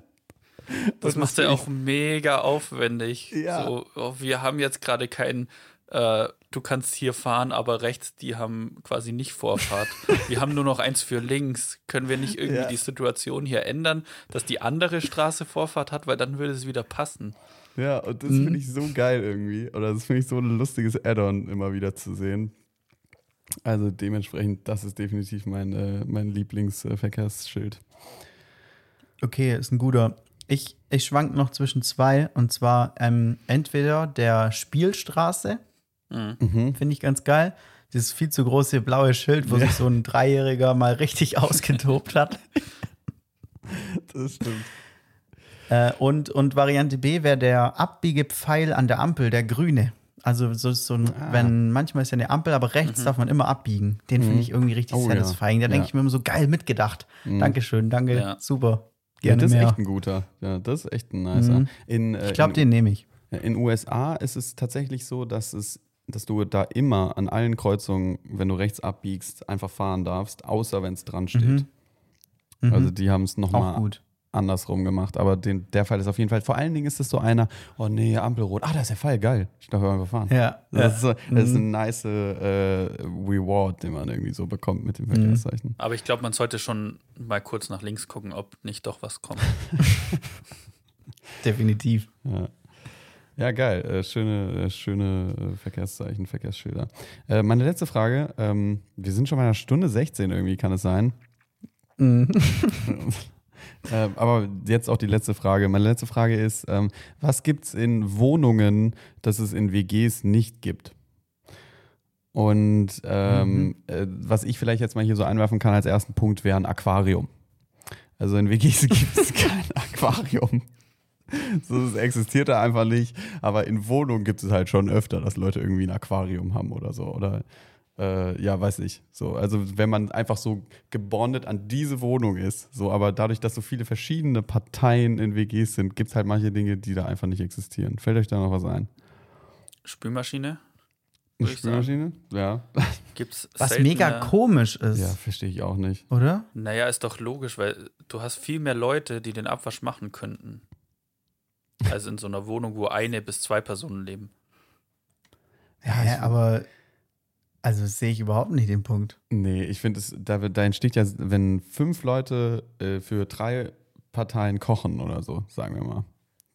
Das Und macht ja auch mega aufwendig. Ja. So, oh, wir haben jetzt gerade keinen, äh, du kannst hier fahren, aber rechts, die haben quasi nicht Vorfahrt. wir haben nur noch eins für links. Können wir nicht irgendwie Ja. die Situation hier ändern, dass die andere Straße Vorfahrt hat, weil dann würde es wieder passen. Ja, und das Mhm. finde ich so geil irgendwie. Oder das finde ich so ein lustiges Add-on immer wieder zu sehen. Also dementsprechend, das ist definitiv mein, äh, mein Lieblingsverkehrsschild. Okay, ist ein guter. Ich, ich schwank noch zwischen zwei und zwar ähm, entweder der Spielstraße, Mhm. finde ich ganz geil. Dieses viel zu große blaue Schild, wo sich so ein Dreijähriger mal richtig ausgetobt hat. Das stimmt. Äh, und, und Variante B wäre der Abbiegepfeil an der Ampel, der grüne. Also so, so ein, Ah. wenn manchmal ist ja eine Ampel, aber rechts darf man immer abbiegen. Den finde ich irgendwie richtig Oh, ja. satisfying. Da denke Ja. ich mir immer so geil mitgedacht. Dankeschön, danke, Ja. super. Ja, Gerne das ist mehr. echt ein guter. Ja, das ist echt ein nicer. Mhm. In, äh, Ich glaube, den nehme ich. in USA ist es tatsächlich so, dass es dass du da immer an allen Kreuzungen, wenn du rechts abbiegst, einfach fahren darfst, außer wenn es dran steht. Mhm. Also die haben es Auch nochmal gut. Andersrum gemacht. Aber den, der Fall ist auf jeden Fall, vor allen Dingen ist es so einer, oh nee, Ampelrot, ah, da ist der Fall, geil. Ich darf einfach fahren. Ja. Das, ist, so, das ist Mhm. ein nice äh, Reward, den man irgendwie so bekommt mit dem Verkehrszeichen. Aber ich glaube, man sollte schon mal kurz nach links gucken, ob nicht doch was kommt. Definitiv. Ja. Ja, geil. Äh, schöne, äh, schöne äh, Verkehrszeichen, Verkehrsschilder. Meine letzte Frage. Ähm, wir sind schon bei einer Stunde 16 irgendwie, kann es sein? Mhm. ähm, aber jetzt auch die letzte Frage. Meine letzte Frage ist: ähm, Was gibt es in Wohnungen, das es in WGs nicht gibt? Und ähm, äh, was ich vielleicht jetzt mal hier so einwerfen kann als ersten Punkt wäre ein Aquarium. Also in WGs gibt es kein Aquarium. So, es existiert da einfach nicht. Aber in Wohnungen gibt es halt schon öfter, dass Leute irgendwie ein Aquarium haben oder so. Oder äh, ja, weiß ich. So, also wenn man einfach so gebondet an diese Wohnung ist, so, aber dadurch, dass so viele verschiedene Parteien in WGs sind, gibt es halt manche Dinge, die da einfach nicht existieren. Fällt euch da noch was ein? Spülmaschine Eine. Spülmaschine? Ja. gibt's Was seltener. mega komisch ist, Ja, verstehe ich auch nicht. oder? Naja, ist doch logisch, weil du hast viel mehr Leute, die den Abwasch machen könnten. Als in so einer Wohnung, wo eine bis zwei Personen leben. Ja, ich- aber also sehe ich überhaupt nicht den Punkt. Nee, ich finde, da, da entsteht ja, wenn fünf Leute äh, für drei Parteien kochen oder so, sagen wir mal.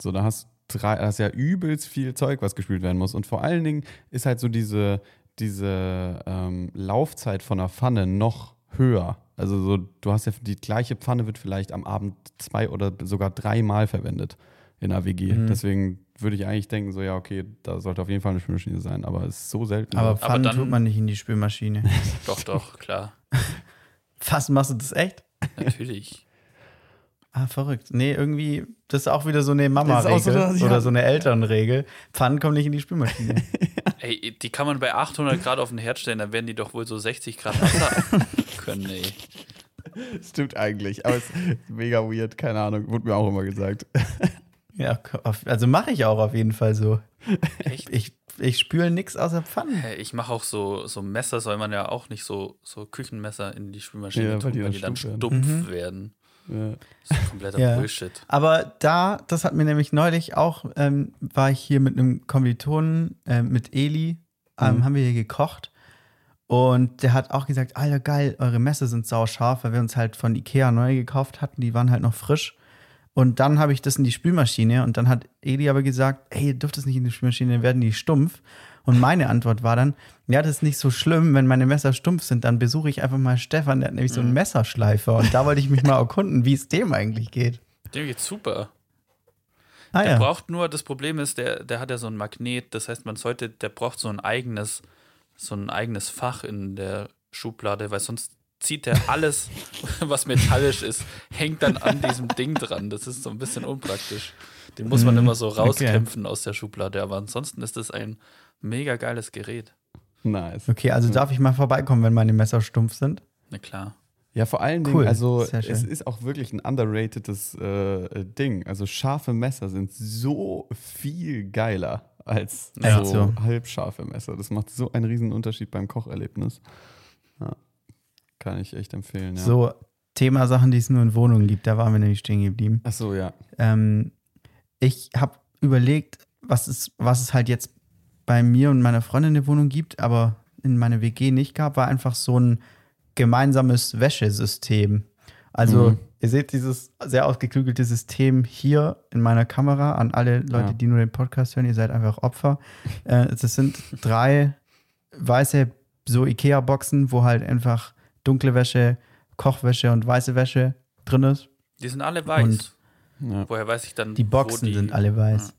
So, da hast drei, da hast ja übelst viel Zeug, was gespült werden muss. Und vor allen Dingen ist halt so diese, diese ähm, Laufzeit von einer Pfanne noch höher. Also so, du hast ja die gleiche Pfanne wird vielleicht am Abend zwei oder sogar dreimal verwendet in einer WG. Mhm. Deswegen würde ich eigentlich denken, so ja, okay, da sollte auf jeden Fall eine Spülmaschine sein, aber es ist so selten. Aber. Pfannen dann- tut man nicht in die Spülmaschine. Doch, doch, klar. Was machst du das echt? Natürlich. Ah, verrückt. Nee, irgendwie, das ist auch wieder so eine Mama-Regel so ja. oder so eine Elternregel. Pfannen kommen nicht in die Spülmaschine. Ey, die kann man bei 800 Grad auf den Herd stellen, dann werden die doch wohl so 60 Grad Wasser können, ey. Stimmt eigentlich, aber es ist mega weird, keine Ahnung, wurde mir auch immer gesagt. Ja, also mache ich auch auf jeden Fall so. Echt? Ich, ich spüle nichts außer Pfannen. Hey, ich mache auch so, so Messer, soll man ja auch nicht so, so Küchenmesser in die Spülmaschine Ja, weil tun, die weil dann die dann stumpf stumpf Mhm. werden. Ja. Das ist kompletter Ja. Bullshit. Aber da, das hat mir nämlich neulich auch, ähm, war ich hier mit einem Kommilitonen, ähm, mit Eli, ähm, Mhm. haben wir hier gekocht. Und der hat auch gesagt, Alter, geil, eure Messer sind sauscharf, weil wir uns halt von Ikea neu gekauft hatten, die waren halt noch frisch. Und dann habe ich das in die Spülmaschine und dann hat Eli aber gesagt, ey, ihr dürft das nicht in die Spülmaschine, dann werden die stumpf. Und meine Antwort war dann, ja, das ist nicht so schlimm, wenn meine Messer stumpf sind, dann besuche ich einfach mal Stefan, der hat nämlich so einen Messerschleifer. Und da wollte ich mich mal erkunden, wie es dem eigentlich geht. Dem geht's super. Ah Der ja. braucht nur, das Problem ist, der, der hat ja so ein Magnet, das heißt, man sollte, der braucht so ein eigenes, so ein eigenes Fach in der Schublade, weil sonst zieht er alles, was metallisch ist, hängt dann an diesem Ding dran. Das ist so ein bisschen unpraktisch. Den muss man Mhm, immer so okay. rauskämpfen aus der Schublade, aber ansonsten ist das ein mega geiles Gerät. Nice. Okay, also darf ich mal vorbeikommen, wenn meine Messer stumpf sind? Na klar. Ja, vor allen Dingen, Cool, also es ist auch wirklich ein underratedes äh, Ding. Also scharfe Messer sind so viel geiler als so, so. halbscharfe Messer. Das macht so einen riesen Unterschied beim Kocherlebnis. Kann ich echt empfehlen, ja. So, Thema Sachen, die es nur in Wohnungen gibt, da waren wir nämlich stehen geblieben. Ach so, ja. Ähm, ich habe überlegt, was es, was es halt jetzt bei mir und meiner Freundin in der Wohnung gibt, aber in meiner WG nicht gab, war einfach so ein gemeinsames Wäschesystem. Also, Mhm. ihr seht dieses sehr ausgeklügelte System hier in meiner Kamera an alle Leute, Ja. die nur den Podcast hören, ihr seid einfach Opfer. äh, das sind drei weiße so Ikea-Boxen, wo halt einfach dunkle Wäsche, Kochwäsche und weiße Wäsche drin ist. Die sind alle weiß. Und- ja. Woher weiß ich dann, Die wo Boxen die, sind alle weiß.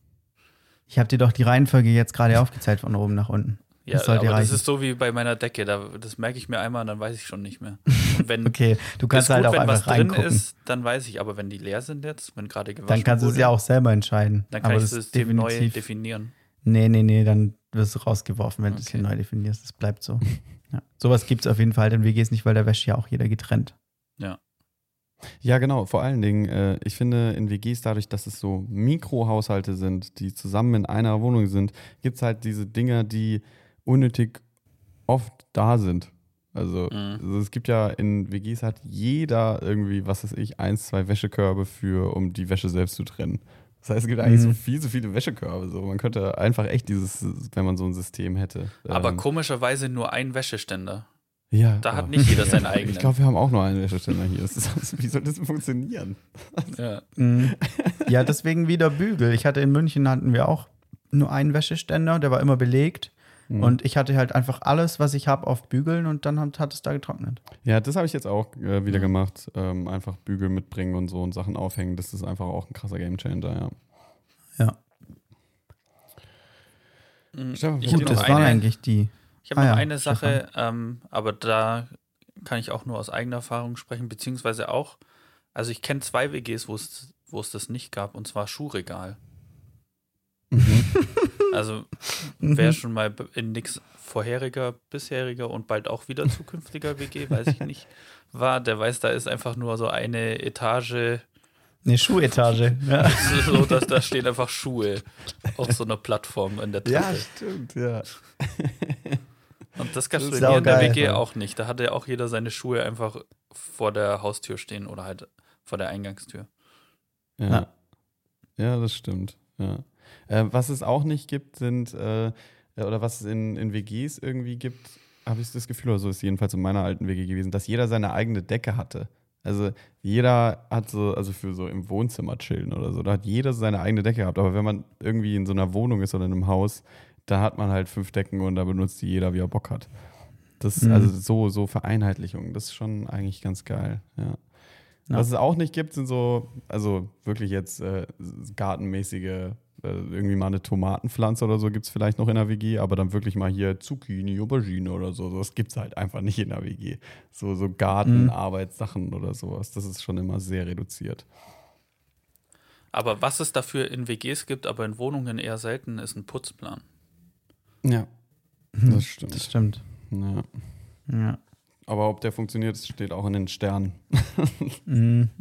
Ich habe dir doch die Reihenfolge jetzt gerade aufgezeigt von oben nach unten. Ja, Das sollte aber das ist so wie bei meiner Decke. Da, das merke ich mir einmal und dann weiß ich schon nicht mehr. Und wenn Okay, du kannst ist halt gut, auch wenn was einfach drin reingucken. ist, dann weiß ich. Aber wenn die leer sind jetzt, wenn gerade gewaschen dann kannst du es ja auch selber entscheiden. dann kann Aber ich das System neu definitiv- definieren. Nee, nee, nee, dann wirst du rausgeworfen, wenn du es hier Okay. neu definierst. Das bleibt so. ja. Sowas gibt es auf jeden Fall in WGs nicht, weil da wäscht ja auch jeder getrennt. Ja, genau. Vor allen Dingen, äh, ich finde, in WGs, dadurch, dass es so Mikrohaushalte sind, die zusammen in einer Wohnung sind, gibt es halt diese Dinger, die unnötig oft da sind. Also, Mhm. also es gibt ja in WGs hat jeder irgendwie, was weiß ich, eins, zwei Wäschekörbe für, um die Wäsche selbst zu trennen. Das heißt, es gibt eigentlich Mhm. so viel, so viele Wäschekörbe. So. Man könnte einfach echt dieses, wenn man so ein System hätte. Aber ähm, komischerweise nur ein Wäscheständer. ja, Da hat nicht jeder seinen Ich eigenen. glaube, wir haben auch nur einen Wäscheständer hier. Das ist, wie soll das denn funktionieren? ja. Mhm. ja, deswegen wieder Bügel. Ich hatte in München hatten wir auch nur einen Wäscheständer, der war immer belegt. Mhm. Und ich hatte halt einfach alles, was ich habe, auf Bügeln und dann hat, hat es da getrocknet. Ja, das habe ich jetzt auch äh, wieder gemacht. Ähm, einfach Bügel mitbringen und so und Sachen aufhängen. Das ist einfach auch ein krasser Gamechanger, ja. Ja. Mhm. Ich Gut, habe Gut, das waren eine, eigentlich die. ich hab Ah noch ja, eine Sache, ähm, aber da kann ich auch nur aus eigener Erfahrung sprechen, beziehungsweise auch, also ich kenne zwei WGs, wo es wo es das nicht gab, und zwar Schuhregal. Also wer schon mal in nix vorheriger, bisheriger und bald auch wieder zukünftiger WG, weiß ich nicht, war, der weiß, da ist einfach nur so eine Etage, Eine Schuhetage. ja. so dass da stehen einfach Schuhe auf so einer Plattform in der Treppe. stimmt, ja. Und das gab es in der. WG auch nicht. Da hatte auch jeder seine Schuhe einfach vor der Haustür stehen oder halt vor der Eingangstür. Ja, Ja. ja das stimmt. Ja. Äh, was es auch nicht gibt, sind, äh, oder was es in, in WGs irgendwie gibt, habe ich das Gefühl, oder so ist es jedenfalls in meiner alten WG gewesen, dass jeder seine eigene Decke hatte. Also jeder hat so, also für so im Wohnzimmer chillen oder so, da hat jeder seine eigene Decke gehabt. Aber wenn man irgendwie in so einer Wohnung ist oder in einem Haus, da hat man halt fünf Decken und da benutzt die jeder, wie er Bock hat. Das, Mhm. also so, so Vereinheitlichung, das ist schon eigentlich ganz geil, ja. Ja. Was es auch nicht gibt, sind so, also wirklich jetzt äh, gartenmäßige, äh, irgendwie mal eine Tomatenpflanze oder so gibt es vielleicht noch in der WG, aber dann wirklich mal hier Zucchini, Aubergine oder so. Das gibt es halt einfach nicht in der WG. So, so Gartenarbeitssachen oder sowas. Das ist schon immer sehr reduziert. Aber was es dafür in WGs gibt, aber in Wohnungen eher selten, ist ein Putzplan. Ja, das stimmt. Das stimmt. Ja. Ja. Aber ob der funktioniert, steht auch in den Sternen. Mhm.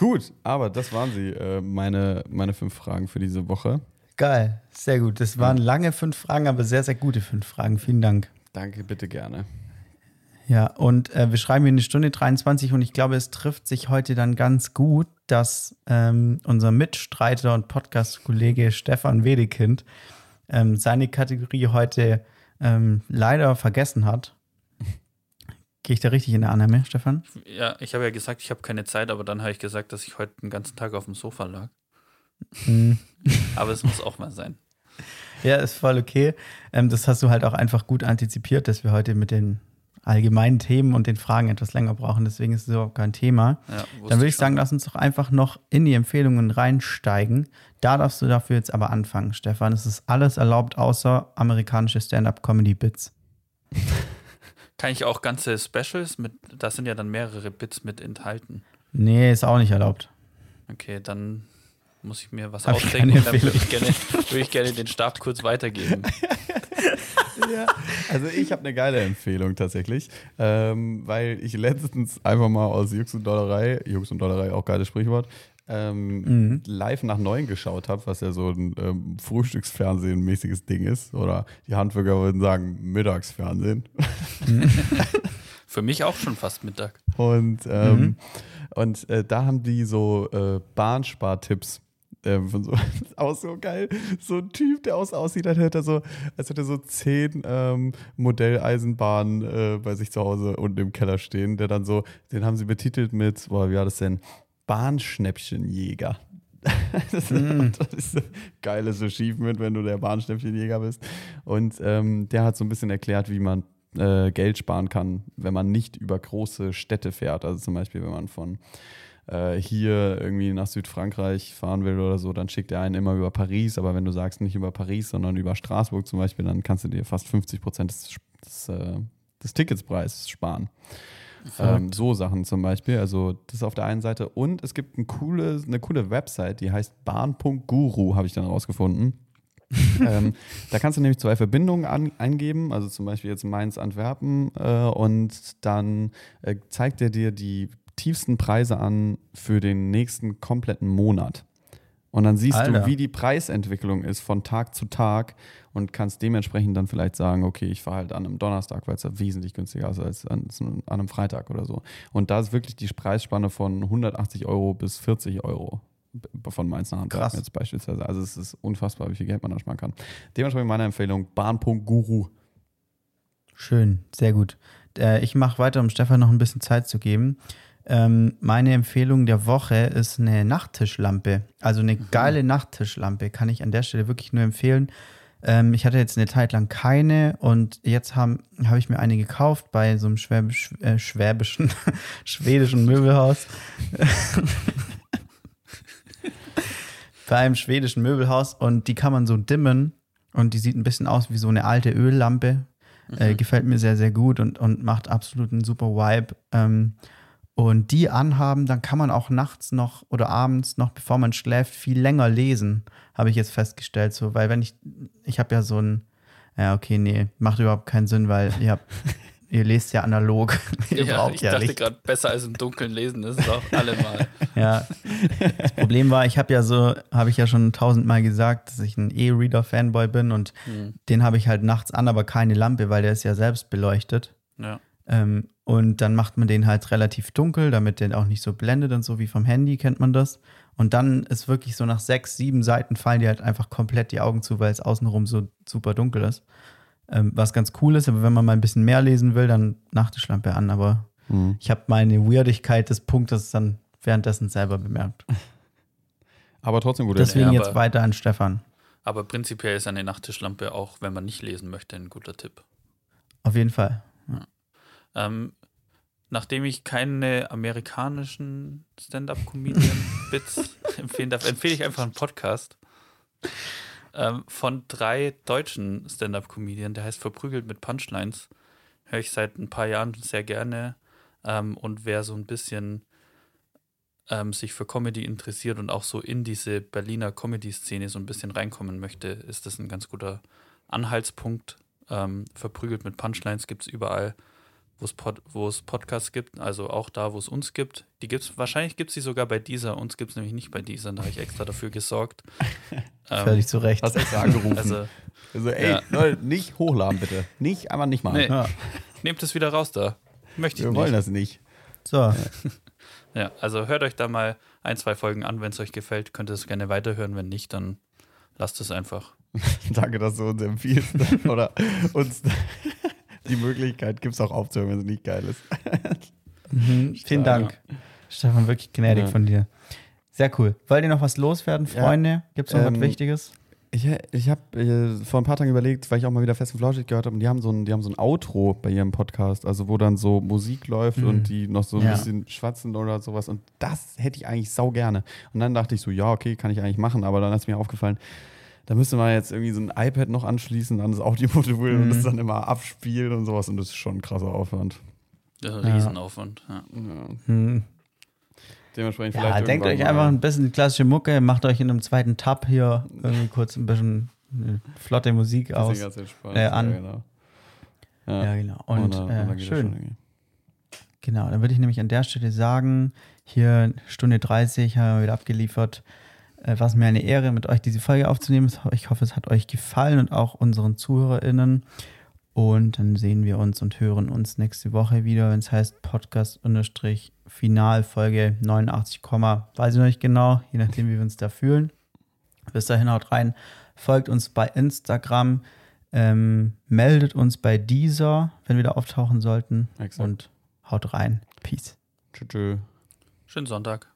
Gut, aber das waren sie, äh, meine, meine fünf Fragen für diese Woche. Geil, sehr gut. Das waren lange fünf Fragen, aber sehr, sehr gute fünf Fragen. Vielen Dank. Danke, bitte gerne. Ja, und äh, wir schreiben hier eine Stunde 23 und ich glaube, es trifft sich heute dann ganz gut, dass ähm, unser Mitstreiter und Podcast-Kollege Stefan Wedekind ähm, seine Kategorie heute ähm, leider vergessen hat. Gehe ich da richtig in der Annahme, Stefan? Ja, ich habe ja gesagt, ich habe keine Zeit, aber dann habe ich gesagt, dass ich heute den ganzen Tag auf dem Sofa lag. Hm. Aber es muss auch mal sein. Ja, ist voll okay. Ähm, das hast du halt auch einfach gut antizipiert, dass wir heute mit den allgemeinen Themen und den Fragen etwas länger brauchen. Deswegen ist es überhaupt kein Thema. Ja, Dann würde ich sagen, lass uns doch einfach noch in die Empfehlungen reinsteigen. Da darfst du dafür jetzt aber anfangen, Stefan. Es ist alles erlaubt, außer amerikanische Stand-up-Comedy-Bits. Kann ich auch ganze Specials mit, da sind ja dann mehrere Bits mit enthalten. Nee, ist auch nicht erlaubt. Okay, dann muss ich mir was Hab ausdenken und dann würde ich, gerne, würde ich gerne den Stab kurz weitergeben. Ja, also ich habe eine geile Empfehlung tatsächlich, ähm, weil ich letztens einfach mal aus Jux und Dollerei, Jux und Dollerei auch geiles Sprichwort, ähm, live nach Neuen geschaut habe, was ja so ein ähm, Frühstücksfernsehen-mäßiges Ding ist. Oder die Handwerker würden sagen Mittagsfernsehen. Für mich auch schon fast Mittag. Und, ähm, und äh, da haben die so äh, Bahnspartipps. Ähm, von so, auch so geil. So ein Typ, der aus, aussieht, als hätte er so, als hätte er so zehn ähm, Modelleisenbahnen äh, bei sich zu Hause unten im Keller stehen, der dann so, den haben sie betitelt mit, boah, wie war das denn? Bahnschnäppchenjäger. Das, Mm. das ist ein geiles Achievement, wenn du der Bahnschnäppchenjäger bist. Und ähm, der hat so ein bisschen erklärt, wie man äh, Geld sparen kann, wenn man nicht über große Städte fährt. Also zum Beispiel, wenn man von äh, hier irgendwie nach Südfrankreich fahren will oder so, dann schickt er einen immer über Paris. Aber wenn du sagst, nicht über Paris, sondern über Straßburg zum Beispiel, dann kannst du dir fast 50 Prozent des, des, äh, des Ticketspreises sparen. Ähm, so Sachen zum Beispiel. Also das ist auf der einen Seite. Und es gibt ein coole, eine coole Website, die heißt bahn.guru, habe ich dann rausgefunden. ähm, da kannst du nämlich zwei Verbindungen an, eingeben, also zum Beispiel jetzt Mainz-Antwerpen äh, und dann äh, zeigt er dir die tiefsten Preise an für den nächsten kompletten Monat. Und dann siehst Alter. du, wie die Preisentwicklung ist von Tag zu Tag und kannst dementsprechend dann vielleicht sagen, okay, ich fahre halt an einem Donnerstag, weil es da wesentlich günstiger ist als an, an einem Freitag oder so. Und da ist wirklich die Preisspanne von 180 Euro bis 40 Euro von Mainz nach Krass. jetzt beispielsweise. Also es ist unfassbar, wie viel Geld man da sparen kann. Dementsprechend meine Empfehlung, Bahn.guru. Schön, sehr gut. Äh, ich mache weiter, um Stefan noch ein bisschen Zeit zu geben. Ähm, meine Empfehlung der Woche ist eine Nachttischlampe. Also eine geile Nachttischlampe. Kann ich an der Stelle wirklich nur empfehlen. Ähm, ich hatte jetzt eine Zeit lang keine und jetzt habe hab ich mir eine gekauft bei so einem schwäbisch, äh, schwäbischen, schwedischen Möbelhaus. bei einem schwedischen Möbelhaus und die kann man so dimmen und die sieht ein bisschen aus wie so eine alte Öllampe. Äh, gefällt mir sehr, sehr gut und, und macht absolut einen super Vibe. Ähm, und die anhaben, dann kann man auch nachts noch oder abends noch, bevor man schläft, viel länger lesen, habe ich jetzt festgestellt. So, weil wenn ich, ich habe ja so ein, ja, okay, nee, macht überhaupt keinen Sinn, weil ihr habt, ihr lest ja analog. ihr Ja, braucht ich ja dachte gerade, besser als im Dunkeln lesen ist es auch allemal. Ja. Das Problem war, ich habe ja so, habe ich ja schon tausendmal gesagt, dass ich ein E-Reader-Fanboy bin und den habe ich halt nachts an, aber keine Lampe, weil der ist ja selbst beleuchtet. Ja. Ähm, und dann macht man den halt relativ dunkel, damit der auch nicht so blendet und so wie vom Handy kennt man das. Und dann ist wirklich so nach sechs, sieben Seiten fallen dir halt einfach komplett die Augen zu, weil es außenrum so super dunkel ist. Ähm, was ganz cool ist, aber wenn man mal ein bisschen mehr lesen will, dann Nachttischlampe an. Aber ich habe meine Weirdigkeit des Punktes dann währenddessen selber bemerkt. Aber trotzdem gut. Deswegen Ja, jetzt weiter an Stefan. Aber prinzipiell ist eine Nachttischlampe auch, wenn man nicht lesen möchte, ein guter Tipp. Auf jeden Fall. Ähm, nachdem ich keine amerikanischen Stand-up-Comedian-Bits empfehlen darf, empfehle ich einfach einen Podcast ähm, von drei deutschen Stand-up-Comedian, der heißt Verprügelt mit Punchlines. Höre ich seit ein paar Jahren sehr gerne. Ähm, und wer so ein bisschen ähm, sich für Comedy interessiert und auch so in diese Berliner Comedy-Szene so ein bisschen reinkommen möchte, ist das ein ganz guter Anhaltspunkt. Ähm, Verprügelt mit Punchlines gibt es überall wo es Pod, wo es Podcasts gibt, also auch da, wo es uns gibt. Die gibt's, wahrscheinlich gibt es sie sogar bei dieser, uns gibt es nämlich nicht bei dieser, da habe ich extra dafür gesorgt. Ähm, Völlig zu Recht. Hast extra angerufen. also, Also, ey, Ja. Leute, nicht hochladen bitte. Nicht, einfach nicht mal. nee, Ja. nehmt es wieder raus da. Möchte ich Wir nicht. wollen das nicht. So, Ja, also hört euch da mal ein, zwei Folgen an, wenn es euch gefällt, könnt ihr es gerne weiterhören, wenn nicht, dann lasst es einfach. Danke, dass du uns empfiehlst. Oder uns die Möglichkeit gibst, auch aufzuhören, wenn es nicht geil ist. mhm, vielen Dank. Stefan, wirklich gnädig Ja. von dir. Sehr cool. Wollt ihr noch was loswerden, Ja. Freunde? Gibt es noch Ähm, was Wichtiges? Ich, ich habe äh, vor ein paar Tagen überlegt, weil ich auch mal wieder Fest und Flauschig gehört habe, und die haben, so ein, die haben so ein Outro bei ihrem Podcast, also wo dann so Musik läuft Mhm. und die noch so ein Ja. bisschen schwatzen oder sowas. Und das hätte ich eigentlich sau gerne. Und dann dachte ich so, ja, okay, kann ich eigentlich machen, aber dann ist mir aufgefallen, da müsste man jetzt irgendwie so ein iPad noch anschließen an das Audiomodul und Mhm. das dann immer abspielen und sowas. Und das ist schon ein krasser Aufwand. Das ist ein Ja. Riesenaufwand. Ja. Ja. Hm. Dementsprechend Ja, vielleicht denkt euch einfach ein bisschen klassische Mucke, macht euch in einem zweiten Tab hier irgendwie kurz ein bisschen äh, flotte Musik Bisschen aus. ganz entspannt. äh, an. Ja, genau. Ja, genau. Und, dann- äh, dann geht das schön. Genau, dann würde ich nämlich an der Stelle sagen, hier Stunde 30 haben wir wieder abgeliefert. Äh, Was mir eine Ehre, mit euch diese Folge aufzunehmen. Ich hoffe, es hat euch gefallen und auch unseren ZuhörerInnen. Und dann sehen wir uns und hören uns nächste Woche wieder, wenn es heißt Podcast-Final Folge 89, weiß ich noch nicht genau, je nachdem, wie wir uns da fühlen. Bis dahin haut rein, folgt uns bei Instagram, ähm, meldet uns bei dieser, wenn wir da auftauchen sollten. Exakt. Und haut rein. Peace. Tschüss. tschüss. Schönen Sonntag.